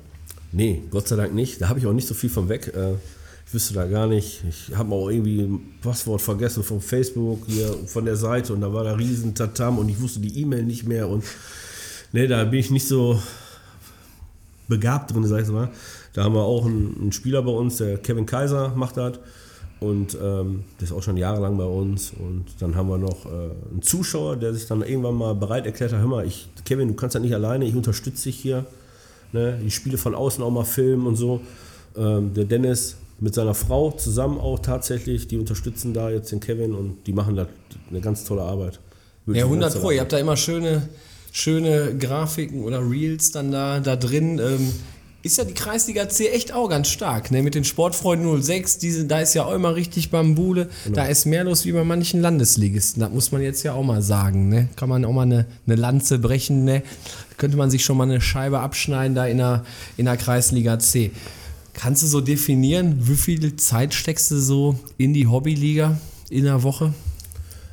Nee, Gott sei Dank nicht. Da habe ich auch nicht so viel von weg. Äh, ich wüsste da gar nicht. Ich habe auch irgendwie ein Passwort vergessen von Facebook, hier von der Seite und da war da riesen Tatam und ich wusste die E-Mail nicht mehr und nee, da bin ich nicht so begabt drin, sag ich mal. Da haben wir auch einen, einen Spieler bei uns, der Kevin Kaiser macht das und ähm, der ist auch schon jahrelang bei uns und dann haben wir noch äh, einen Zuschauer, der sich dann irgendwann mal bereit erklärt hat, hör mal, ich, Kevin, du kannst das nicht alleine, ich unterstütze dich hier ne, die Spiele von außen auch mal filmen und so. Ähm, der Dennis mit seiner Frau zusammen auch tatsächlich, die unterstützen da jetzt den Kevin und die machen da eine ganz tolle Arbeit. Wirklich Ja, eine 100 ganz Pro. Ihr habt da immer schöne, schöne Grafiken oder Reels dann da, da drin. Ähm, ist ja die Kreisliga C echt auch ganz stark. Ne? Mit den Sportfreunden 06, diese, da ist ja auch immer richtig Bambule. Da ist mehr los wie bei manchen Landesligisten. Das muss man jetzt ja auch mal sagen. Ne? Kann man auch mal eine, eine Lanze brechen. Ne? Könnte man sich schon mal eine Scheibe abschneiden da in der, in der Kreisliga C. Kannst du so definieren, wie viel Zeit steckst du so in die Hobbyliga in der Woche?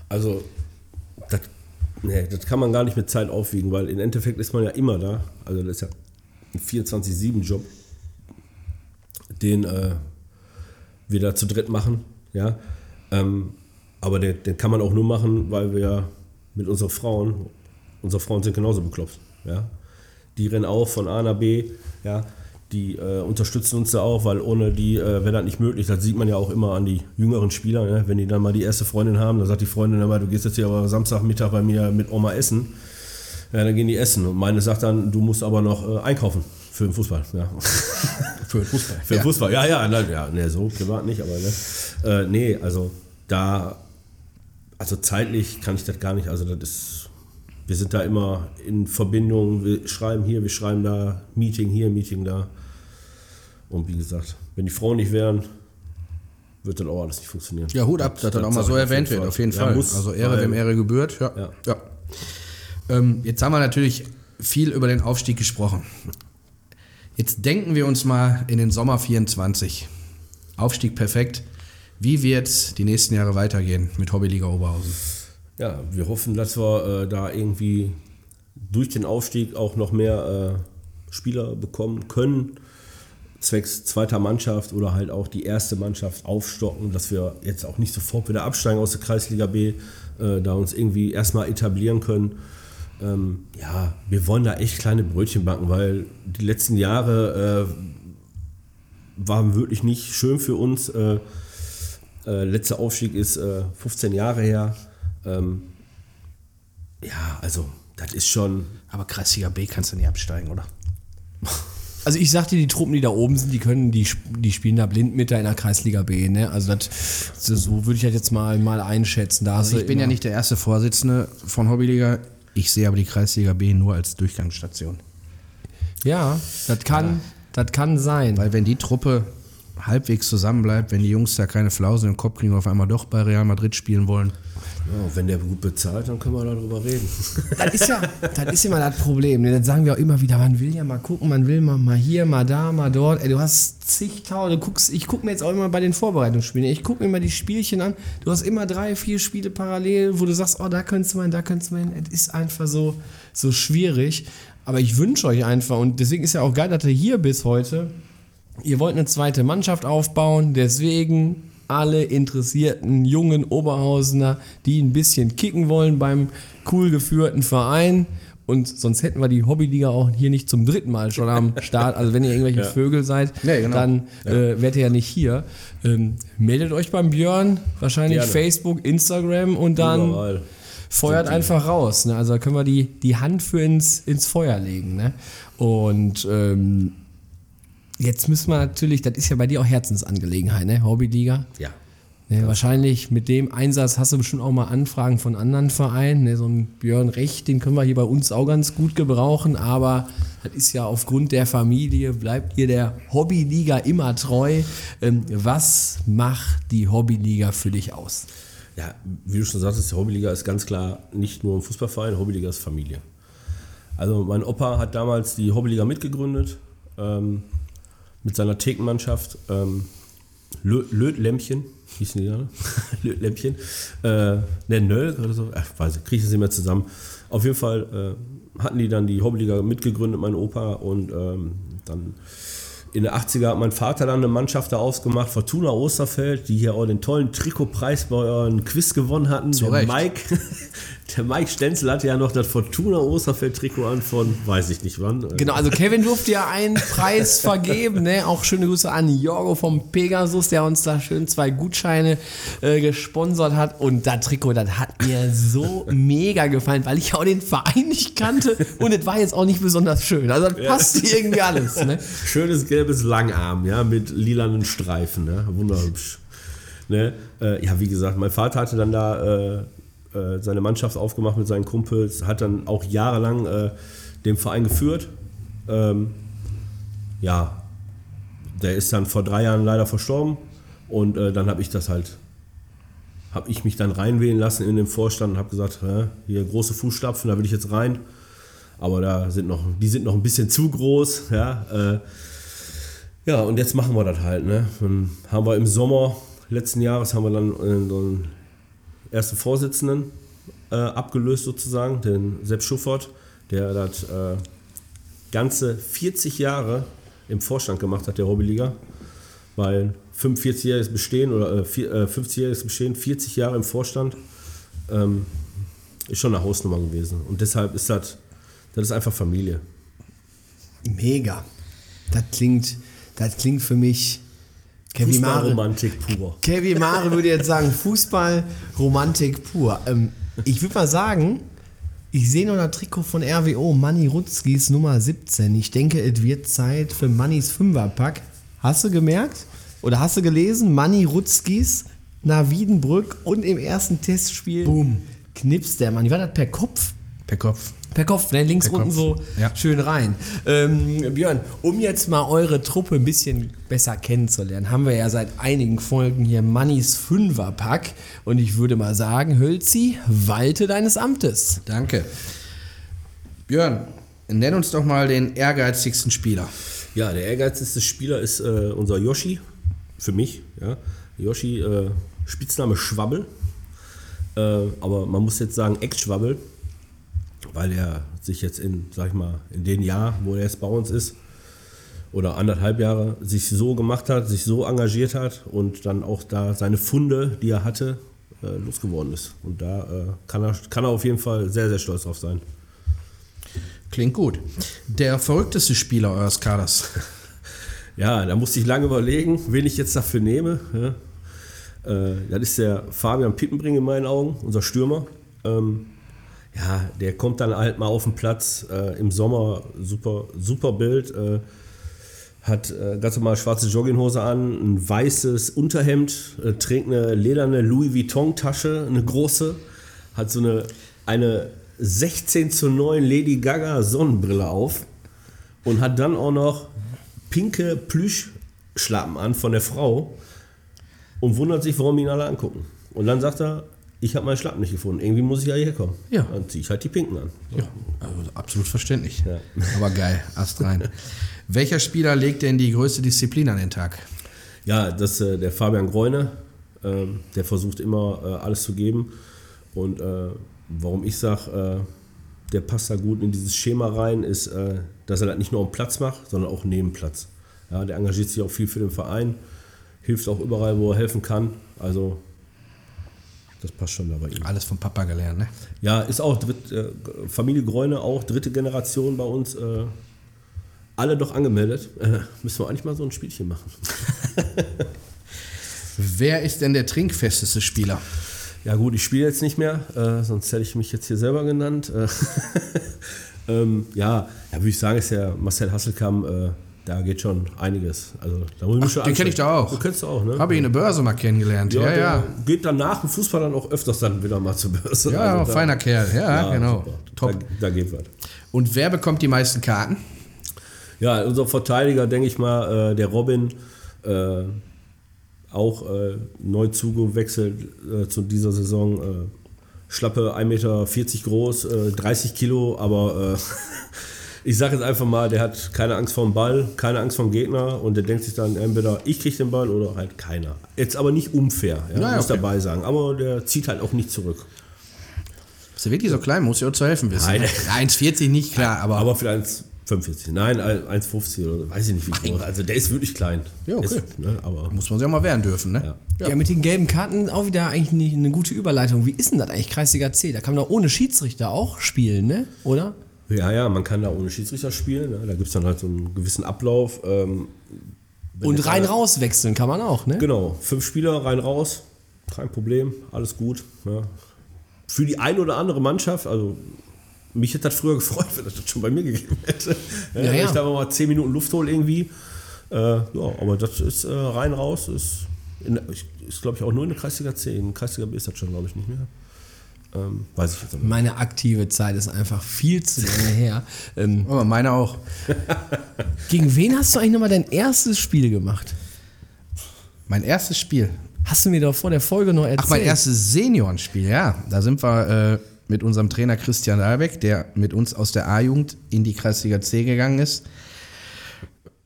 Also, das, nee, das kann man gar nicht mit Zeit aufwiegen, weil im Endeffekt ist man ja immer da. Also, das ist ja ein 24-7-Job, den äh, wir da zu dritt machen. Ja? Ähm, aber den, den kann man auch nur machen, weil wir mit unseren Frauen, unsere Frauen sind genauso beklopft. Ja? Die rennen auch von A nach B. Ja? Die äh, unterstützen uns da auch, weil ohne die äh, wäre das nicht möglich. Das sieht man ja auch immer an die jüngeren Spieler. Ne? Wenn die dann mal die erste Freundin haben, dann sagt die Freundin immer, du gehst jetzt hier aber Samstagmittag bei mir mit Oma essen. Ja, dann gehen die essen. Und meine sagt dann, du musst aber noch äh, einkaufen für den Fußball. Ja. Für den Fußball. Für den Fußball, ja, ja, na, ja, ne, so privat nicht, aber ne. Äh, nee, also da, also zeitlich kann ich das gar nicht, also das ist, wir sind da immer in Verbindung, wir schreiben hier, wir schreiben da, Meeting hier, Meeting da. Und wie gesagt, wenn die Frauen nicht wären, wird dann auch alles nicht funktionieren. Ja, Hut ab, dass das auch mal so erwähnt wird, auf jeden Ja, Fall. muss, also Ehre, wem Ehre gebührt. Ja. Ja. ja. Ähm, jetzt haben wir natürlich viel über den Aufstieg gesprochen. Jetzt denken wir uns mal in den Sommer 24. Aufstieg perfekt. Wie wird die nächsten Jahre weitergehen mit Hobbyliga Oberhausen? Ja, wir hoffen, dass wir äh, da irgendwie durch den Aufstieg auch noch mehr äh, Spieler bekommen können, zwecks zweiter Mannschaft oder halt auch die erste Mannschaft aufstocken, dass wir jetzt auch nicht sofort wieder absteigen aus der Kreisliga B, äh, da uns irgendwie erstmal etablieren können. Ähm, ja, wir wollen da echt kleine Brötchen backen, weil die letzten Jahre äh, waren wirklich nicht schön für uns. Äh, äh, letzter Aufstieg ist äh, 15 Jahre her. Ähm, ja, also, das ist schon. Aber Kreisliga B kannst du nicht absteigen, oder? Also ich sagte, die Truppen, die da oben sind, die können, die, die spielen da blind mit da in der Kreisliga B. Ne? Also das, so- würde ich das jetzt mal, mal einschätzen. Da Also ich bin ja nicht der erste Vorsitzende von Hobbyliga. Ich sehe aber die Kreisliga B nur als Durchgangsstation. Ja, das kann, das kann sein. Weil wenn die Truppe halbwegs zusammenbleibt, wenn die Jungs da keine Flausen im Kopf kriegen und auf einmal doch bei Real Madrid spielen wollen, Ja, wenn der gut bezahlt, dann können wir darüber reden. Das ist ja, das ist immer das Problem. ne? Das sagen wir auch immer wieder. Man will ja mal gucken, man will mal, mal hier, mal da, mal dort. Ey, du hast zigtausend. Du guckst, ich gucke mir jetzt auch immer bei den Vorbereitungsspielen. Ich gucke mir immer die Spielchen an. Du hast immer drei, vier Spiele parallel, wo du sagst, oh, da könntest du mal hin, da könntest du mal hin. Es ist einfach so, so schwierig. Aber ich wünsche euch einfach, und deswegen ist ja auch geil, dass ihr hier bis heute. Ihr wollt eine zweite Mannschaft aufbauen, deswegen alle interessierten jungen Oberhausener, die ein bisschen kicken wollen beim cool geführten Verein. Und sonst hätten wir die Hobbyliga auch hier nicht zum dritten Mal schon am Start. Also wenn ihr irgendwelche Vögel seid, Ja, genau. dann äh, werdet ihr ja nicht hier. Ähm, meldet euch beim Björn, wahrscheinlich Gerne. Facebook, Instagram und dann Überall. feuert einfach raus. Ne? Also da können wir die, die Hand für ins, ins Feuer legen. Ne? Und ähm, jetzt müssen wir natürlich, das ist ja bei dir auch Herzensangelegenheit, ne? Hobbyliga. Ja. Ne, wahrscheinlich mit dem Einsatz hast du bestimmt auch mal Anfragen von anderen Vereinen. Ne? So ein Björn Recht, den können wir hier bei uns auch ganz gut gebrauchen, aber das ist ja aufgrund der Familie, bleibt ihr der Hobbyliga immer treu. Ähm, was macht die Hobbyliga für dich aus? Ja, wie du schon sagtest, die Hobbyliga ist ganz klar nicht nur ein Fußballverein, Hobbyliga ist Familie. Also mein Opa hat damals die Hobbyliga mitgegründet ähm, mit seiner Thekenmannschaft. Ähm, Lö Lötlämpchen, hießen die da? Lötlämpchen. Äh, ne, Nöll oder so, ach, weiß ich, kriege ich das nicht mehr zusammen. Auf jeden Fall äh, hatten die dann die Hobbyliga mitgegründet, mein Opa, und ähm, dann in den 80er hat mein Vater dann eine Mannschaft da ausgemacht, Fortuna Osterfeld, die hier auch den tollen Trikotpreis bei euren Quiz gewonnen hatten. Zu der Recht. Mike, der Mike Stenzel hatte ja noch das Fortuna Osterfeld Trikot an von weiß ich nicht wann. Genau, also Kevin durfte ja einen Preis vergeben, ne? Auch schöne Grüße an Jorgo vom Pegasus, der uns da schön zwei Gutscheine äh, gesponsert hat. Und das Trikot, das hat mir so mega gefallen, weil ich auch den Verein nicht kannte und es war jetzt auch nicht besonders schön. Also das passt irgendwie alles, ne? Schönes gelbes Langarm, ja, mit lilanen Streifen, ne? wunderhübsch. Ne? Äh, ja, wie gesagt, mein Vater hatte dann da äh, äh, seine Mannschaft aufgemacht mit seinen Kumpels, hat dann auch jahrelang äh, den Verein geführt. Ähm, ja, der ist dann vor drei Jahren leider verstorben und äh, dann habe ich das halt, habe ich mich dann reinwählen lassen in den Vorstand und habe gesagt, hier große Fußstapfen, da will ich jetzt rein. Aber da sind noch, die sind noch ein bisschen zu groß, ja. Ja, und jetzt machen wir das halt, ne? Dann haben wir im Sommer letzten Jahres haben wir dann äh, so einen ersten Vorsitzenden äh, abgelöst sozusagen, den Sepp Schuffert, der das äh, ganze 40 Jahre im Vorstand gemacht hat, der Hobbyliga. Weil 45-jähriges Bestehen oder äh, vier- äh, 50-jähriges Bestehen, 40 Jahre im Vorstand, ähm, ist schon eine Hausnummer gewesen. Und deshalb ist das, das ist einfach Familie. Mega. Das klingt, das klingt für mich. Kevin Mare, Fußballromantik pur. Kevin Mare würde jetzt sagen, Fußball-Romantik pur. Ähm, ich würde mal sagen, ich sehe noch das Trikot von RWO, Manni Rutzkis Nummer 17. Ich denke, es wird Zeit für Mannis Fünferpack. Hast du gemerkt? Oder hast du gelesen? Manni Rutzkis nach Wiedenbrück und im ersten Testspiel Boom. knipst der Mann. Wie war das per Kopf? Per Kopf. Per Kopf, ne? links Per unten Kopf, so ja. schön rein. Ähm, Björn, um jetzt mal eure Truppe ein bisschen besser kennenzulernen, haben wir ja seit einigen Folgen hier Mannis Fünferpack. Und ich würde mal sagen, Hölzi, walte deines Amtes. Danke. Björn, nenn uns doch mal den ehrgeizigsten Spieler. Ja, der ehrgeizigste Spieler ist äh, unser Yoshi, für mich. Ja. Yoshi, äh, Spitzname Schwabbel. Äh, aber man muss jetzt sagen Ex-Schwabbel, weil er sich jetzt in, sag ich mal, in den Jahr, wo er jetzt bei uns ist, oder anderthalb Jahre, sich so gemacht hat, sich so engagiert hat und dann auch da seine Funde, die er hatte, äh, losgeworden ist. Und da äh, kann, er, kann er auf jeden Fall sehr, sehr stolz drauf sein. Klingt gut. Der verrückteste Spieler eures Kaders. Ja, da musste ich lange überlegen, wen ich jetzt dafür nehme. Ja. Äh, das ist der Fabian Pippenbring in meinen Augen, unser Stürmer. Ähm, ja, der kommt dann halt mal auf den Platz äh, im Sommer, super, super Bild. Äh, hat äh, ganz normal schwarze Jogginghose an, ein weißes Unterhemd, äh, trägt eine lederne Louis Vuitton-Tasche, eine große, hat so eine, eine 16 zu 9 Lady Gaga Sonnenbrille auf und hat dann auch noch pinke Plüschschlappen an von der Frau und wundert sich, warum ihn alle angucken. Und dann sagt er, ich habe meinen Schlappen nicht gefunden. Irgendwie muss ich ja hierher kommen. Ja. Dann ziehe ich halt die Pinken an. Ja, also absolut verständlich. Ja. Aber geil, Ast rein. Welcher Spieler legt denn die größte Disziplin an den Tag? Ja, das ist äh, der Fabian Greune. Ähm, der versucht immer äh, alles zu geben. Und äh, warum ich sage, äh, der passt da gut in dieses Schema rein, ist, äh, dass er das nicht nur am Platz macht, sondern auch neben Platz. Ja, der engagiert sich auch viel für den Verein, hilft auch überall, wo er helfen kann. Also das passt schon da bei ihm. Alles vom Papa gelernt, ne? Ja, ist auch dritt, äh, Familie Greune auch, dritte Generation bei uns. Äh, alle doch angemeldet. Äh, müssen wir eigentlich mal so ein Spielchen machen. Wer ist denn der trinkfesteste Spieler? Ja gut, ich spiele jetzt nicht mehr, äh, sonst hätte ich mich jetzt hier selber genannt. Äh, ähm, ja, ja würde ich sagen, ist ja Marcel Hasselkamp, äh, da geht schon einiges. Also, da muss ich mich schon den kenn ich da auch. Du kennst du auch, ne? Habe ich in der Börse mal kennengelernt. Ja, der ja. Geht dann nach dem Fußball dann auch öfters dann wieder mal zur Börse. Ja, Also da- feiner Kerl. Ja, genau. super. Top. Da, da geht was. Und wer bekommt die meisten Karten? Ja, unser Verteidiger, denke ich mal, äh, der Robin, äh, auch äh, neu zugewechselt äh, zu dieser Saison. Äh, schlappe 1,40 Meter groß, äh, 30 Kilo, aber äh, ich sage jetzt einfach mal, der hat keine Angst vor dem Ball, keine Angst vom Gegner und der denkt sich dann entweder ich kriege den Ball oder halt keiner. Jetzt aber nicht unfair, ja, Ja, muss okay. dabei sagen, aber der zieht halt auch nicht zurück. Ist er wirklich so klein? Muss ja auch zu helfen wissen. Nein. ne? 1,40 nicht, klar, aber, Aber für 1,45, nein, 1,50 oder weiß ich nicht wie groß. Also der ist wirklich klein. Ja, okay. Ist, ne, aber muss man sich auch mal wehren dürfen, ne? Ja. Ja. mit den gelben Karten auch wieder eigentlich eine gute Überleitung. Wie ist denn das eigentlich, Kreisliga C? Da kann man doch ohne Schiedsrichter auch spielen, ne? Oder? Ja, ja, man kann da ohne Schiedsrichter spielen. Ne? Da gibt es dann halt so einen gewissen Ablauf. Ähm, Und rein raus wechseln kann man auch, ne? Genau, fünf Spieler rein raus, kein Problem, alles gut. Ja. Für die ein oder andere Mannschaft, also mich hätte das früher gefreut, wenn das das schon bei mir gegeben hätte. Ja, Ja, wenn ich da mal zehn Minuten Luft hole irgendwie. Äh, ja, aber das ist äh, rein raus, ist, in, ist glaube ich auch nur in der Kreisliga C. In der Kreisliga B ist das schon, glaube ich, nicht mehr. Ähm, weiß ich jetzt nicht. Meine aktive Zeit ist einfach viel zu lange her. Ähm, Aber meine auch. gegen wen hast du eigentlich nochmal dein erstes Spiel gemacht? Mein erstes Spiel. Hast du mir doch vor der Folge noch erzählt? Ach, mein erstes Seniorenspiel, ja. Da sind wir äh, mit unserem Trainer Christian Dahlbeck, der mit uns aus der A-Jugend in die Kreisliga C gegangen ist,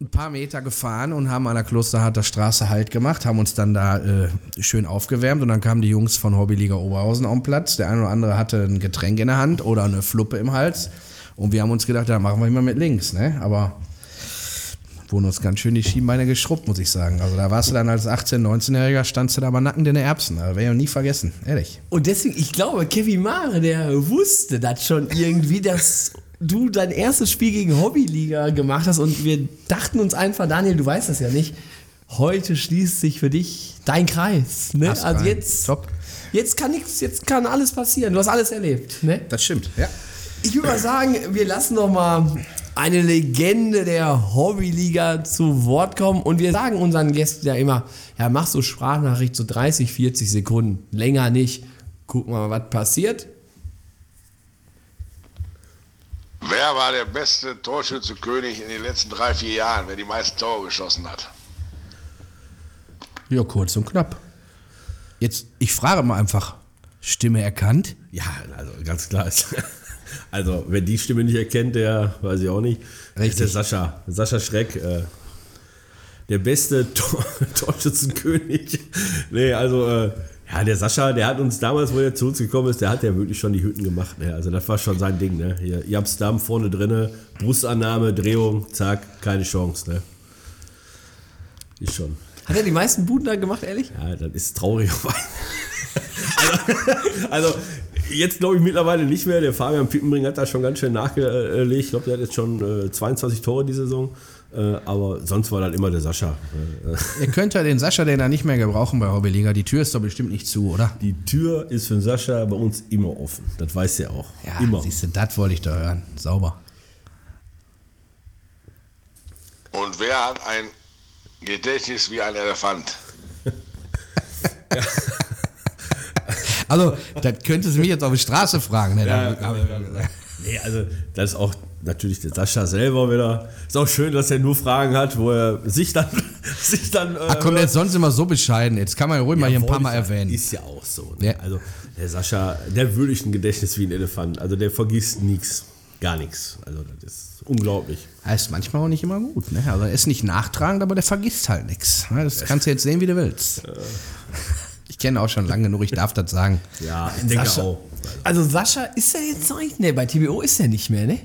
ein paar Meter gefahren und haben an der Klosterharter Straße Halt gemacht, haben uns dann da äh, schön aufgewärmt und dann kamen die Jungs von Hobbyliga Oberhausen auf den Platz. Der eine oder andere hatte ein Getränk in der Hand oder eine Fluppe im Hals und wir haben uns gedacht, da machen wir immer mit links, ne? Aber wurden uns ganz schön die Schienbeine geschrubbt, muss ich sagen. Also da warst du dann als 18-, 19-Jähriger, standst du da aber nackend in den Erbsen. Da werde ich nie vergessen, ehrlich. Und deswegen, ich glaube, Kevin Mare, der wusste das schon irgendwie, dass du dein erstes Spiel gegen Hobbyliga gemacht hast und wir dachten uns einfach, Daniel, du weißt das ja nicht, heute schließt sich für dich dein Kreis. Ne? Also rein. jetzt, Top. jetzt kann nichts, jetzt kann alles passieren. Du hast alles erlebt. Ne? Das stimmt, ja. Ich würde mal sagen, wir lassen noch mal eine Legende der Hobbyliga zu Wort kommen und wir sagen unseren Gästen ja immer, ja, mach so Sprachnachricht so 30, 40 Sekunden, länger nicht. Gucken wir mal, was passiert. Wer war der beste Torschützenkönig in den letzten drei, vier Jahren, wer die meisten Tore geschossen hat? Ja, kurz und knapp. Jetzt, ich frage mal einfach, Stimme erkannt? Ja, also ganz klar ist. Also, wer die Stimme nicht erkennt, der weiß ich auch nicht. Richtig. Ist der Sascha. Sascha Schreck. Äh, der beste Tor Torschützenkönig. nee, also, äh, ja, der Sascha, der hat uns damals, wo er zu uns gekommen ist, der hat ja wirklich schon die Hütten gemacht. Ne? Also, das war schon sein Ding. Ne? Habt's Damen vorne drinne, Brustannahme, Drehung, zack, keine Chance. Ne? Ist schon. Hat er die meisten Buden da gemacht, ehrlich? Ja, das ist traurig. also, also, jetzt glaube ich mittlerweile nicht mehr. Der Fabian Pippenbring hat da schon ganz schön nachgelegt. Ich glaube, der hat jetzt schon äh, 22 Tore die Saison. Äh, aber sonst war dann immer der Sascha. Ihr könnt ja den Sascha, den da nicht mehr gebrauchen bei Hobbyliga. Die Tür ist doch bestimmt nicht zu, oder? die Tür ist für den Sascha bei uns immer offen. Das weiß er auch. Ja, immer. siehst du, das wollte ich da hören. Sauber. Und wer hat ein Gedächtnis wie ein Elefant? Also, das könntest du mich jetzt auf die Straße fragen. Ne? Ja, Nee, also das ist auch natürlich der Sascha selber wieder. Ist auch schön, dass er nur Fragen hat, wo er sich dann sich dann. Äh, Ach komm, der ist sonst immer so bescheiden. Jetzt kann man ja ruhig mal hier ein paar Mal erwähnen. Ist ja auch so. Ne? Ja. Also der Sascha, der wirklich ein Gedächtnis wie ein Elefant. Also der vergisst nichts. Gar nichts. Also das ist unglaublich. Er ist manchmal auch nicht immer gut. Ne? Also er ist nicht nachtragend, aber der vergisst halt nichts. Das kannst du jetzt sehen, wie du willst. Ich kenne ihn auch schon lange genug, ich darf das sagen. Ja, ich denke Sascha- auch. Also Sascha ist er jetzt noch nicht? Ne, bei TBO ist er nicht mehr, ne?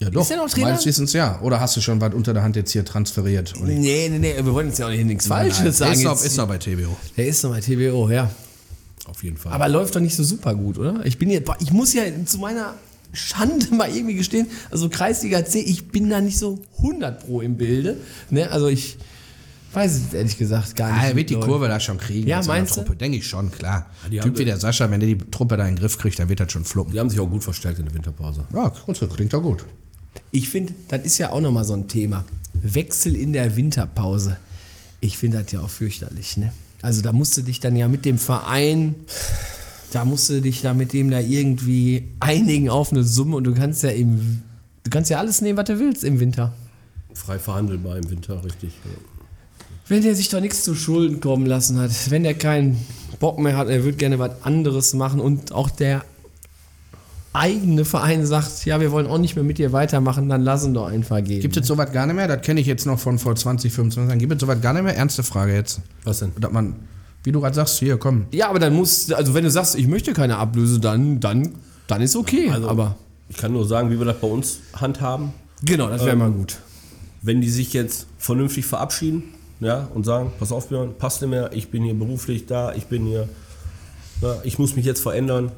Ja doch, Ist er noch Trainer? meines Wissens ja. Oder hast du schon was unter der Hand jetzt hier transferiert? Uli? Nee, nee, nee, wir wollen jetzt ja auch nicht nichts Falsches Nein, sagen. Ist noch, ist noch bei TBO. Der ist noch bei TBO, ja. Auf jeden Fall. Aber läuft doch nicht so super gut, oder? Ich bin jetzt, ich muss ja zu meiner Schande mal irgendwie gestehen, also Kreisliga C, ich bin da nicht so 100 pro im Bilde. Ne? Also ich weiß es ehrlich gesagt gar nicht. Ah, er wird die mit Kurve da schon kriegen. Ja, meinst du? Truppe. Denke ich schon, klar. die typ wie der Sascha, wenn der die Truppe da in den Griff kriegt, dann wird das schon fluppen. Die haben sich auch gut verstärkt in der Winterpause. Ja, klingt doch gut. Ich finde, das ist ja auch nochmal so ein Thema. Wechsel in der Winterpause. Ich finde das ja auch fürchterlich. Ne? Also da musst du dich dann ja mit dem Verein, da musst du dich da mit dem da irgendwie einigen auf eine Summe und du kannst ja im, du kannst ja alles nehmen, was du willst im Winter. Frei verhandelbar im Winter, richtig. Wenn der sich doch nichts zu Schulden kommen lassen hat, wenn der keinen Bock mehr hat, er würde gerne was anderes machen und auch der eigene Verein sagt, ja, wir wollen auch nicht mehr mit dir weitermachen, dann lass ihn doch einfach gehen. Gibt es sowas gar nicht mehr? Das kenne ich jetzt noch von vor 20, 25 Jahren. Gibt es sowas gar nicht mehr? Ernste Frage jetzt. Was denn? Dass man, wie du gerade sagst, hier, komm. Ja, aber dann muss, also wenn du sagst, ich möchte keine Ablöse, dann, dann, dann ist okay. Also- aber Ich kann nur sagen, wie wir das bei uns handhaben. genau, das wäre mal gut. Wenn die sich jetzt vernünftig verabschieden ja, und sagen, pass auf, Björn, passt nicht mehr, ich bin hier beruflich da, ich bin hier, ja, ich muss mich jetzt verändern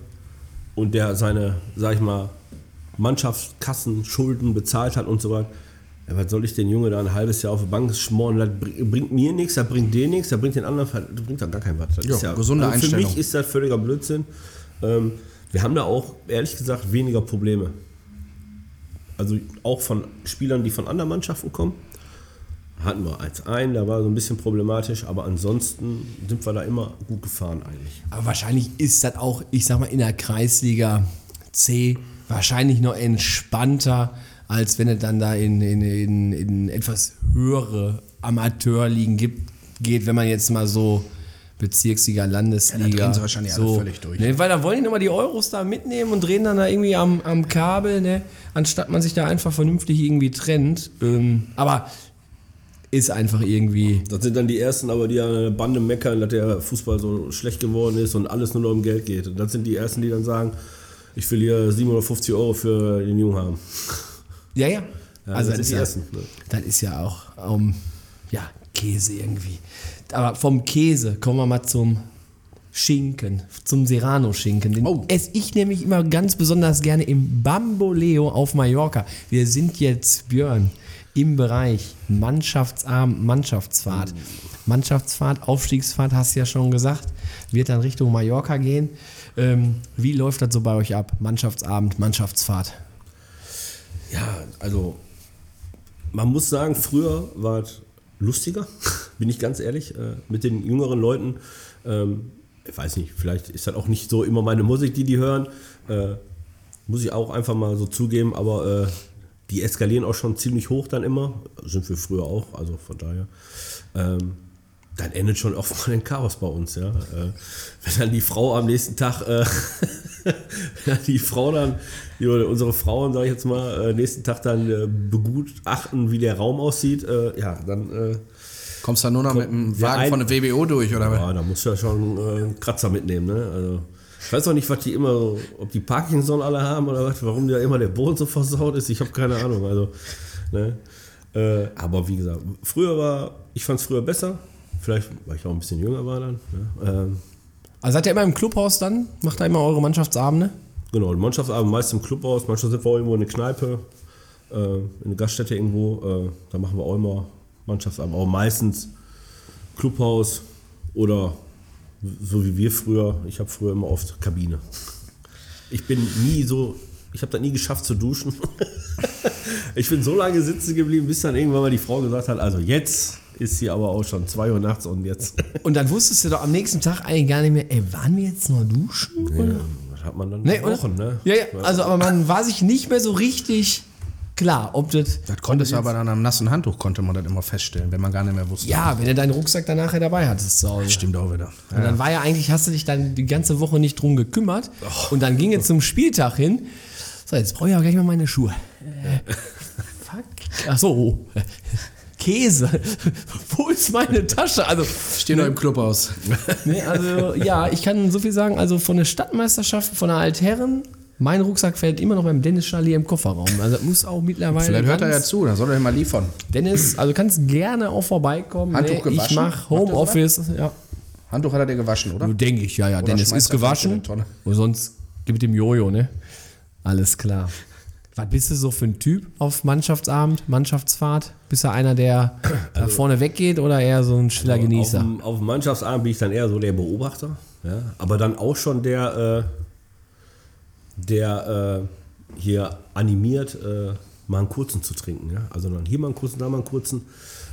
und der seine, sag ich mal, Mannschaftskassen, Schulden bezahlt hat und so weiter, ja, was soll ich den Junge da ein halbes Jahr auf die Bank schmoren? Das br- bringt mir nichts, das bringt dir nichts, das bringt den anderen, das bringt da gar kein was. Das Ja, gesunde also Für Einstellung. mich ist das völliger Blödsinn. Ähm, wir haben da auch, ehrlich gesagt, weniger Probleme. Also auch von Spielern, die von anderen Mannschaften kommen. Hatten wir eins ein, da war so ein bisschen problematisch, aber ansonsten sind wir da immer gut gefahren eigentlich. Aber wahrscheinlich ist das auch, ich sag mal, in der Kreisliga C wahrscheinlich noch entspannter, als wenn es dann da in, in, in, in etwas höhere Amateurligen gibt, geht, wenn man jetzt mal so Bezirksliga, Landesliga. da drehen sie wahrscheinlich alle so, völlig durch. Ne, weil da wollen die nochmal die Euros da mitnehmen und drehen dann da irgendwie am, am Kabel, ne, anstatt man sich da einfach vernünftig irgendwie trennt. Ähm, aber ist einfach irgendwie. Das sind dann die Ersten, aber die an der Bande meckern, dass der Fußball so schlecht geworden ist und alles nur noch um Geld geht. Und das sind die Ersten, die dann sagen, ich will hier 750 Euro für den Jungen haben. Ja, ja. Ja, also das das, ist ja, Ersten, ne? das ist ja auch ähm, ja, Käse irgendwie. Aber vom Käse kommen wir mal zum Schinken, zum Serrano-Schinken. Den Oh. esse ich nämlich immer ganz besonders gerne im Bamboleo auf Mallorca. Wir sind jetzt, Björn, im Bereich Mannschaftsabend, Mannschaftsfahrt. Mannschaftsfahrt, Aufstiegsfahrt, hast du ja schon gesagt, wird dann Richtung Mallorca gehen. Ähm, wie läuft das so bei euch ab? Mannschaftsabend, Mannschaftsfahrt. Ja, also man muss sagen, früher war es lustiger, bin ich ganz ehrlich, äh, mit den jüngeren Leuten. Ähm, ich weiß nicht, vielleicht ist das auch nicht so immer meine Musik, die die hören. Äh, muss ich auch einfach mal so zugeben, aber äh, die eskalieren auch schon ziemlich hoch dann immer. Sind wir früher auch, also von daher. Ähm, dann endet schon oft mal ein Chaos bei uns, ja. Äh, wenn dann die Frau am nächsten Tag, äh, wenn die Frau dann, die, unsere Frauen, sag ich jetzt mal, äh, nächsten Tag dann äh, begutachten, wie der Raum aussieht, äh, ja, dann äh, Kommst du nur noch mit einem der Wagen ein- von der WBO durch, oder was? ja, da musst du ja schon einen Kratzer mitnehmen, ne? Also, ich weiß auch nicht, was die immer so, ob die Parkinson alle haben oder was, warum da immer der Boden so versaut ist, ich habe keine Ahnung. Also, ne? äh, aber wie gesagt, früher war, ich fand es früher besser, vielleicht, weil ich auch ein bisschen jünger war dann. Ne? Ähm, Also seid ihr immer im Clubhaus dann? Macht da immer eure Mannschaftsabende? genau, Mannschaftsabend meist im Clubhaus, manchmal sind wir auch irgendwo in eine Kneipe, äh, in eine Gaststätte irgendwo, äh, da machen wir auch immer Mannschaftsabend, aber meistens Clubhaus oder so wie wir früher, ich habe früher immer oft Kabine. Ich bin nie so, ich habe da nie geschafft zu duschen. Ich bin so lange sitzen geblieben, bis dann irgendwann mal die Frau gesagt hat, also jetzt ist sie aber auch schon 2 Uhr nachts und jetzt Und dann wusstest du doch am nächsten Tag eigentlich gar nicht mehr, ey, waren wir jetzt noch duschen? Oder? das hat man dann Nee, oder? Wochen, ne? Ja, ja, also aber man war sich nicht mehr so richtig klar, ob das. Das konntest du aber dann am nassen Handtuch, konnte man das immer feststellen, wenn man gar nicht mehr wusste. Ja, wenn du deinen Rucksack dann nachher dabei hattest zu Hause. Stimmt auch wieder. Und dann war ja eigentlich, hast du dich dann die ganze Woche nicht drum gekümmert. Und dann ging es zum Spieltag hin. So, jetzt brauche ich aber gleich mal meine Schuhe. Äh, fuck. Ach so. Käse. Wo ist meine Tasche? Also, Stehen noch im Clubhaus. nee, also, ja, ich kann so viel sagen. Also, von der Stadtmeisterschaft, von der Altherren, mein Rucksack fällt immer noch beim Dennis Charlie im Kofferraum. Also, das muss auch mittlerweile. Vielleicht hört er ja zu, dann soll er mal liefern. Dennis, also kannst gerne auch vorbeikommen. Handtuch Nee, ich gewaschen? mach Macht er Homeoffice. Ja. Handtuch hat er dir gewaschen, oder? Denke ich, ja, ja. Oder Dennis ist gewaschen. Und sonst gib dem Jojo, ne? Alles klar. Was bist du so für ein Typ auf Mannschaftsabend, Mannschaftsfahrt? Bist du einer, der da vorne weggeht oder eher so ein stiller Auf Genießer? dem, auf dem Mannschaftsabend bin ich dann eher so der Beobachter, ja? aber dann auch schon der, äh, der äh, hier animiert, äh, mal einen kurzen zu trinken. Ja? Also dann hier mal einen kurzen, da mal einen kurzen.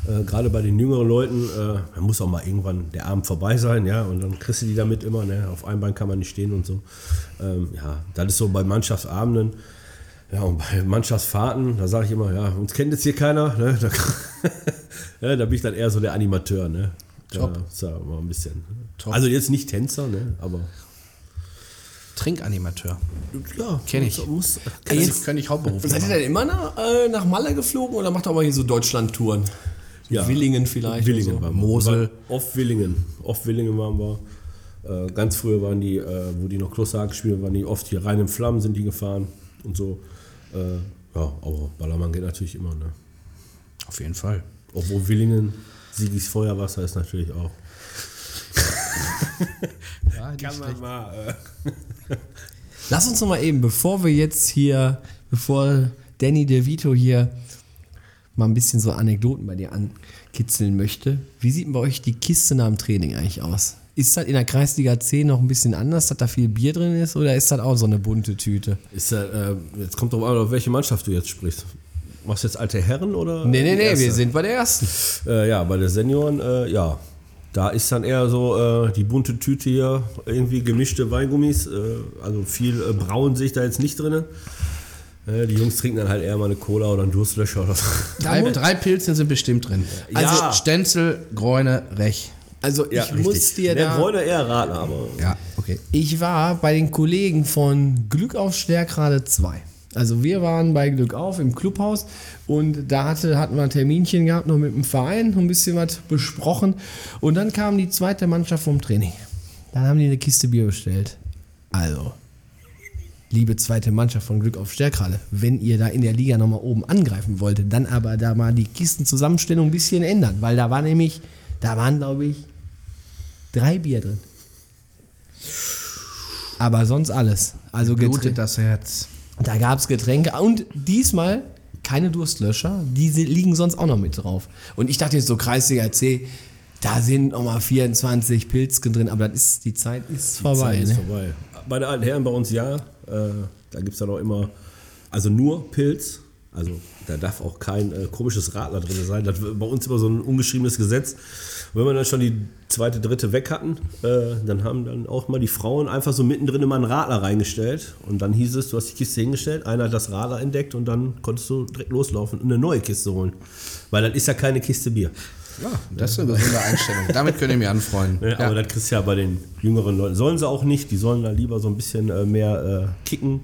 Äh, Gerade bei den jüngeren Leuten, äh, da muss auch mal irgendwann der Abend vorbei sein, ja, und dann kriegst du die damit immer, ne? auf einem Bein kann man nicht stehen und so. Ähm, ja, das ist so bei Mannschaftsabenden. Ja, und bei Mannschaftsfahrten, da sage ich immer, ja, uns kennt jetzt hier keiner. Ne? Da, ja, da bin ich dann eher so der Animateur. Ne? Da Top. ist ja mal ein bisschen. Top. Also jetzt nicht Tänzer, ne? aber Trinkanimateur. ja, Kenn ich. Muss, Kann ich, kann ich hauptberuflich Seid ihr denn immer nach, äh, nach Malle geflogen oder macht ihr aber hier so Deutschland-Touren? Ja. Willingen vielleicht? Willingen so. wir. Mosel. Oft Willingen. Oft Willingen waren wir. Äh, ganz früher waren die, äh, wo die noch Klosterhagen spielen, waren die oft hier rein in Flammen sind die gefahren und so. Äh, ja, aber Ballermann geht natürlich immer. Ne? Auf jeden Fall. Obwohl Willingen, Sigis Feuerwasser ist natürlich auch. Kann man mal. Lass uns noch mal eben, bevor wir jetzt hier, bevor Danny DeVito hier mal ein bisschen so Anekdoten bei dir ankitzeln möchte, wie sieht denn bei euch die Kiste nach dem Training eigentlich aus? Ist das in der Kreisliga 10 noch ein bisschen anders, dass da viel Bier drin ist oder ist das auch so eine bunte Tüte? ist ja, äh, jetzt kommt drauf an, auf welche Mannschaft du jetzt sprichst. Machst du jetzt alte Herren oder? Nee, nee, nee, wir sind bei der ersten. Äh, ja, bei der Senioren, äh, ja. Da ist dann eher so äh, die bunte Tüte hier, irgendwie gemischte Weingummis. Äh, also viel äh, Braun sehe ich da jetzt nicht drin. Äh, die Jungs trinken dann halt eher mal eine Cola oder einen Durstlöscher oder so. Drei, drei Pilzen sind bestimmt drin. Also- Also Stenzel, Gräune, Rech. Also ich muss dir Der da... Bräuner eher Radler, aber Ja, okay. Ich war bei den Kollegen von Glück auf Stärkrade 2. Also wir waren bei Glück auf im Clubhaus und da hatte, hatten wir ein Terminchen gehabt, noch mit dem Verein, ein bisschen was besprochen. Und dann kam die zweite Mannschaft vom Training. Dann haben die eine Kiste Bier bestellt. Also, liebe zweite Mannschaft von Glück auf Stärkrade, wenn ihr da in der Liga nochmal oben angreifen wolltet, dann aber da mal die Kistenzusammenstellung ein bisschen ändern. Weil da war nämlich, da waren glaube ich drei Bier drin. Aber sonst alles. Also. Blutet das Herz. Da gab es Getränke und diesmal keine Durstlöscher. Diese liegen sonst auch noch mit drauf. Und ich dachte jetzt so Kreisliga C, da sind nochmal 24 Pilzken drin, aber das ist, die Zeit ist vorbei. Zeit ist ne? vorbei. Bei den alten Herren bei uns ja. Äh, da gibt es dann auch immer, also nur Pilz. Also da darf auch kein äh, komisches Radler drin sein. Das war bei uns immer so ein ungeschriebenes Gesetz. Und wenn wir dann schon die zweite, dritte weg hatten, äh, dann haben dann auch mal die Frauen einfach so mittendrin immer einen Radler reingestellt. Und dann hieß es, du hast die Kiste hingestellt, einer hat das Radler entdeckt und dann konntest du direkt loslaufen und eine neue Kiste holen. Weil das ist ja keine Kiste Bier. Ja, das ist eine gesunde Einstellung. Damit könnt ihr mich anfreunden. Ne, Aber das kriegst du ja bei den jüngeren Leuten. Sollen sie auch nicht, die sollen da lieber so ein bisschen äh, mehr äh, kicken.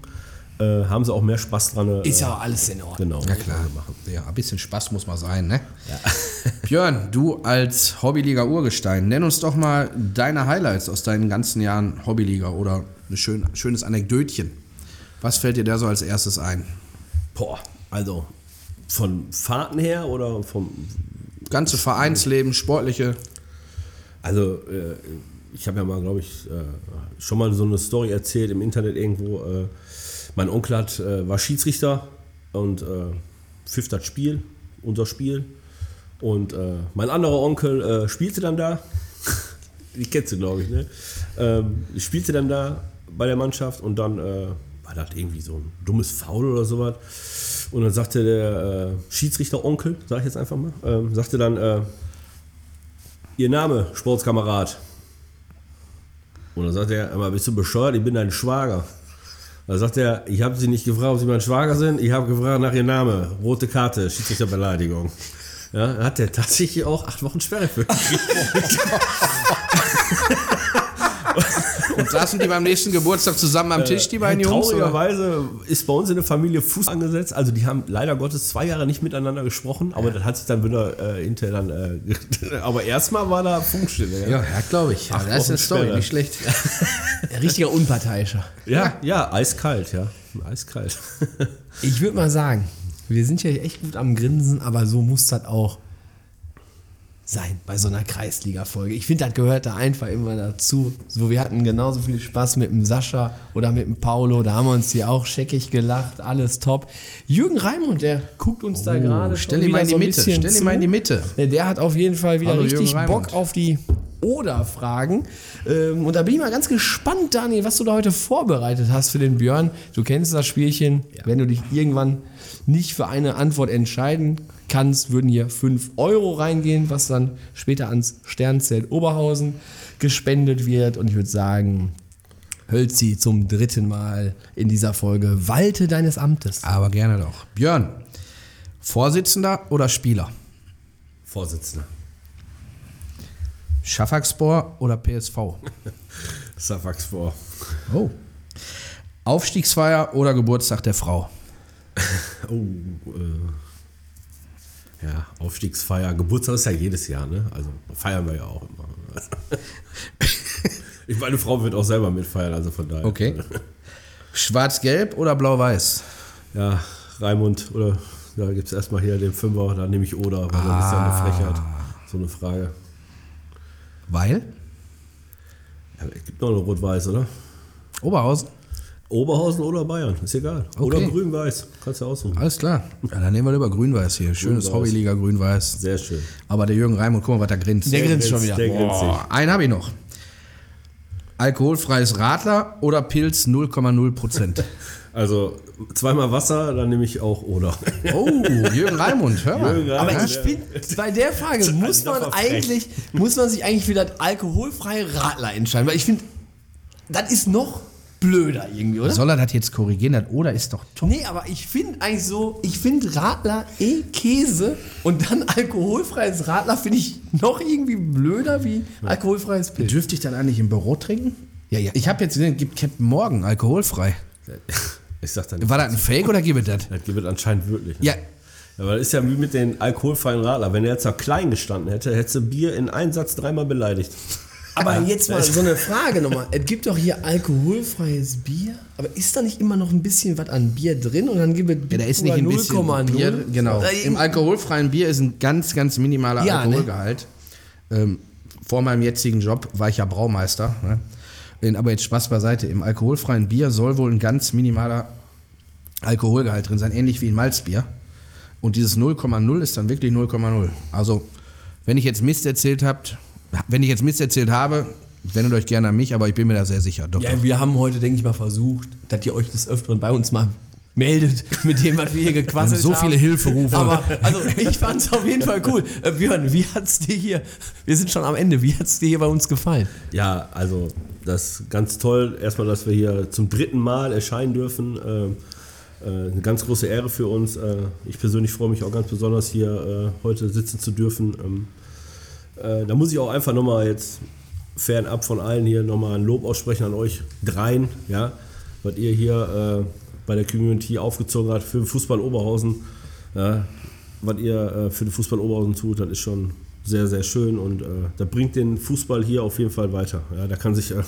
Äh, haben sie auch mehr Spaß dran. Äh, Ist ja auch alles in Ordnung. Genau. Ja klar, machen. Ja, ein bisschen Spaß muss mal sein, ne? Björn, du als Hobbyliga Urgestein, nenn uns doch mal deine Highlights aus deinen ganzen Jahren Hobbyliga oder ein schön, schönes Anekdötchen. Was fällt dir da so als erstes ein? Boah, also von Fahrten her oder vom. Ganze Vereinsleben, sportliche. Also, äh, ich habe ja mal, glaube ich, schon mal so eine Story erzählt im Internet irgendwo. Mein Onkel hat, äh, war Schiedsrichter und äh, pfifft das Spiel, unser Spiel. Und äh, mein anderer Onkel äh, spielte dann da. Die kennst du, glaube ich, ne? Ähm, spielte dann da bei der Mannschaft und dann äh, war das irgendwie so ein dummes Foul oder sowas. Und dann sagte der äh, Schiedsrichter-Onkel, sag ich jetzt einfach mal, ähm, sagte dann, Ihr Name, Sportskamerad. Und dann sagt er, aber bist du bescheuert, ich bin dein Schwager. Dann sagt er, ich habe Sie nicht gefragt, ob Sie mein Schwager sind, ich habe gefragt nach Ihrem Name. Rote Karte, Schiedsrichterbeleidigung. Ja, hat der tatsächlich auch acht Wochen Sperre für. Und saßen die beim nächsten Geburtstag zusammen am Tisch, die beiden Äh, Jungs? Oder? Traurigerweise ist bei uns in der Familie Fuß angesetzt. Also die haben leider Gottes zwei Jahre nicht miteinander gesprochen, aber das hat sich dann wieder äh, hinterher dann. Äh, aber erstmal war da Funkstille. Ja, ja glaube ich. Ja, Acht das ist eine Story, nicht schlecht. Richtiger Unparteiischer. ja, ja, eiskalt, ja. Eiskalt. Ich würde mal sagen, wir sind ja echt gut am Grinsen, aber so muss das auch sein bei so einer Kreisliga-Folge. Ich finde, das gehört da einfach immer dazu. So, wir hatten genauso viel Spaß mit dem Sascha oder mit dem Paulo. Da haben wir uns hier auch scheckig gelacht. Alles top. Jürgen Raimund, der guckt uns da gerade. Oh, stell ihn mal in die so Mitte, stell ihn mal in die Mitte. Ja, Der hat auf jeden Fall wieder Hallo, richtig Bock auf die Oder-Fragen. Ähm, und da bin ich mal ganz gespannt, Daniel, was du da heute vorbereitet hast für den Björn. Du kennst das Spielchen. Wenn du dich irgendwann nicht für eine Antwort entscheiden kannst, würden hier 5 Euro reingehen, was dann später ans Sternzelt Oberhausen gespendet wird. Und ich würde sagen, Hölzi zum dritten Mal in dieser Folge. Walte deines Amtes. Aber gerne doch. Björn, Vorsitzender oder Spieler? Vorsitzender. Schaffakspor oder PSV? Safaks vor. Oh. Aufstiegsfeier oder Geburtstag der Frau? Oh, äh, ja, Aufstiegsfeier. Geburtstag ist ja jedes Jahr, ne? Also feiern wir ja auch immer. Ich meine Frau wird auch selber mitfeiern, also von daher. Okay. Schwarz-Gelb oder Blau-Weiß? Ja, Raimund, oder da gibt es erstmal hier den Fünfer, da nehme ich Oder, weil das ist ja eine Frechheit. So eine Frage. Weil? Ja, es gibt noch eine Rot-Weiß, oder? Oberhausen? Oberhausen oder Bayern, ist egal. Okay. Oder Grün-Weiß, kannst du aussuchen. Alles klar. Ja, dann nehmen wir lieber Grün-Weiß hier. Schönes Grün-Weiß. Hobbyliga Grün-Weiß. Sehr schön. Aber der Jürgen Raimund, guck mal, was der grinst. Der grinst schon wieder. Der grinst sich. Boah, einen habe ich noch. Alkoholfreies Radler oder Pilz 0,0 Prozent? Also zweimal Wasser, dann nehme ich auch Oder. Oh, Jürgen Raimund, hör mal. Jürgen Aber Raimund, ich der- finde, bei der Frage muss man eigentlich, muss man sich eigentlich für das alkoholfreie Radler entscheiden, weil ich finde, das ist noch blöder irgendwie, oder? Soll er das jetzt korrigieren? Das oder ist doch top. Nee, aber ich finde eigentlich so, ich finde Radler eh Käse und dann alkoholfreies Radler finde ich noch irgendwie blöder wie alkoholfreies Pilz. Dürfte ich dann eigentlich im Büro trinken? Ja, ja. Ich habe jetzt gesehen, gibt Captain Morgan alkoholfrei. Ich sag dann, War das ein Fake oder gibt es das? das gibt es anscheinend wirklich. ne? Ja, Ja, weil das ist ja wie mit den alkoholfreien Radler. Wenn er jetzt da klein gestanden hätte, hätte du Bier in einen Satz dreimal beleidigt. Aber jetzt mal so eine Frage nochmal. Es gibt doch hier alkoholfreies Bier, aber ist da nicht immer noch ein bisschen was an Bier drin und dann gibt es Ja, da ist nicht ein bisschen 0,0? Bier, genau. Oder Im alkoholfreien Bier ist ein ganz, ganz minimaler Ja, ne? Alkoholgehalt. Ähm, vor meinem jetzigen Job war ich ja Braumeister. Ne? Aber jetzt Spaß beiseite. Im alkoholfreien Bier soll wohl ein ganz minimaler Alkoholgehalt drin sein, ähnlich wie in Malzbier. Und dieses 0,0 ist dann wirklich 0,0. Also, wenn ich jetzt Mist erzählt habt, wenn ich jetzt Mist erzählt habe, wendet euch gerne an mich, aber ich bin mir da sehr sicher. Doch, Ja, doch. wir haben heute, denke ich mal, versucht, dass ihr euch des Öfteren bei uns mal meldet mit dem, was wir hier gequasselt so haben. viele Hilferufe. Aber also ich fand es auf jeden Fall cool. Äh, Björn, wie hat's dir hier? Wir sind schon am Ende. Wie hat's dir hier bei uns gefallen? Ja, also das ist ganz toll. Erstmal, dass wir hier zum dritten Mal erscheinen dürfen. Ähm, äh, eine ganz große Ehre für uns. Äh, ich persönlich freue mich auch ganz besonders, hier äh, heute sitzen zu dürfen. Ähm, äh, da muss ich auch einfach nochmal jetzt fernab von allen hier nochmal ein Lob aussprechen an euch dreien, ja, was ihr hier äh, bei der Community aufgezogen habt für den Fußball Oberhausen. Ja, was ihr äh, für den Fußball Oberhausen tut, das ist schon sehr, sehr schön und äh, das bringt den Fußball hier auf jeden Fall weiter. Ja, da kann sich äh,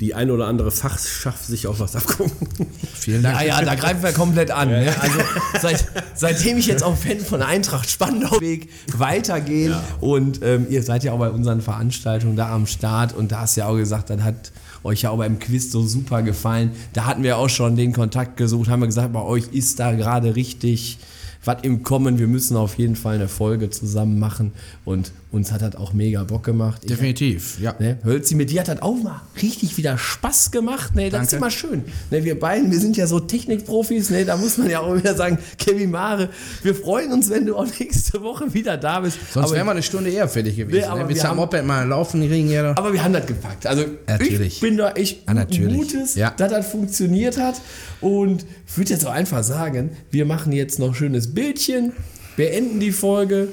die ein oder andere Fachschaft sich auch was abgucken. Vielen Dank. Ja, ja, da greifen wir komplett an. Ne? Also seit, seitdem ich jetzt auch Fan von Eintracht Spandau Weg weitergehen und ähm, ihr seid ja auch bei unseren Veranstaltungen da am Start und da hast du ja auch gesagt, das hat euch ja auch beim Quiz so super gefallen. Da hatten wir auch schon den Kontakt gesucht, haben wir gesagt, bei euch ist da gerade richtig was im Kommen. Wir müssen auf jeden Fall eine Folge zusammen machen und uns hat das auch mega Bock gemacht. Ich Definitiv, ja. Ne, Hölzi, mit dir hat das auch mal richtig wieder Spaß gemacht. Ne, das ist immer schön. Ne, wir beiden, wir sind ja so Technikprofis. Ne, da muss man ja auch wieder sagen, Kevin Mare, wir freuen uns, wenn du auch nächste Woche wieder da bist. Sonst wären wir eine Stunde eher fertig gewesen. Nee, aber ne? wir am haben- Moped mal laufen kriegen hier? aber wir haben das gepackt. Also Natürlich. ich bin da echt Ja, natürlich. guten Mutes, Ja. dass das funktioniert hat. Und ich würde jetzt auch einfach sagen, wir machen jetzt noch schönes Bildchen, beenden die Folge.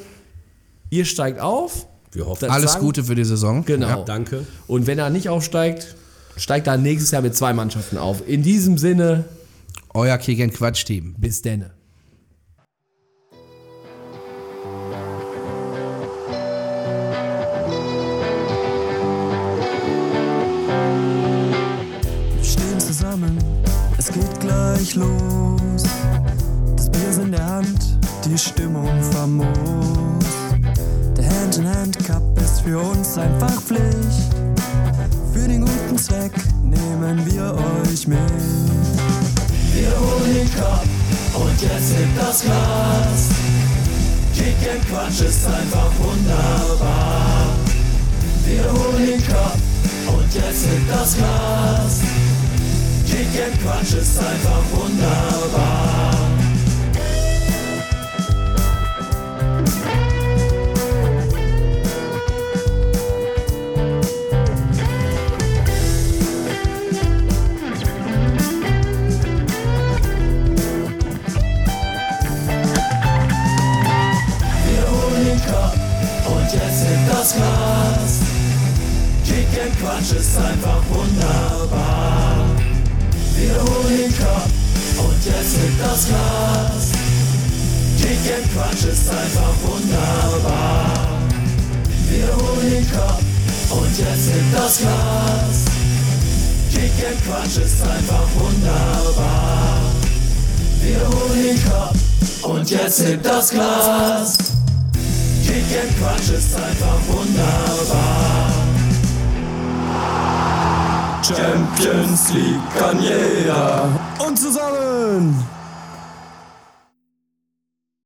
Ihr steigt auf. Wir hoffen. Das Alles sagen- Gute für die Saison. Genau. Ja. Danke. Und wenn er nicht aufsteigt, steigt er nächstes Jahr mit zwei Mannschaften auf. In diesem Sinne, Euer Kick Quatsch Team. bis denne. Uns einfach Pflicht. Für den guten Zweck nehmen wir euch mit. Wir holen den Cup und jetzt hebt das Glas. Kick and Quatsch ist einfach wunderbar. Wir holen den Cup und jetzt hebt das Glas. Kick and Quatsch ist einfach wunderbar. Quatsch ist einfach wunderbar. Wir holen den Cup und jetzt hebt das Glas. Kick Quatsch ist einfach wunderbar. Wir holen den Cup und jetzt hebt das Glas. Kick Quatsch ist einfach wunderbar. Wir holen den Cup und jetzt hebt das Glas. Kick Quatsch ist einfach wunderbar. Champions League kann jeder. Und zusammen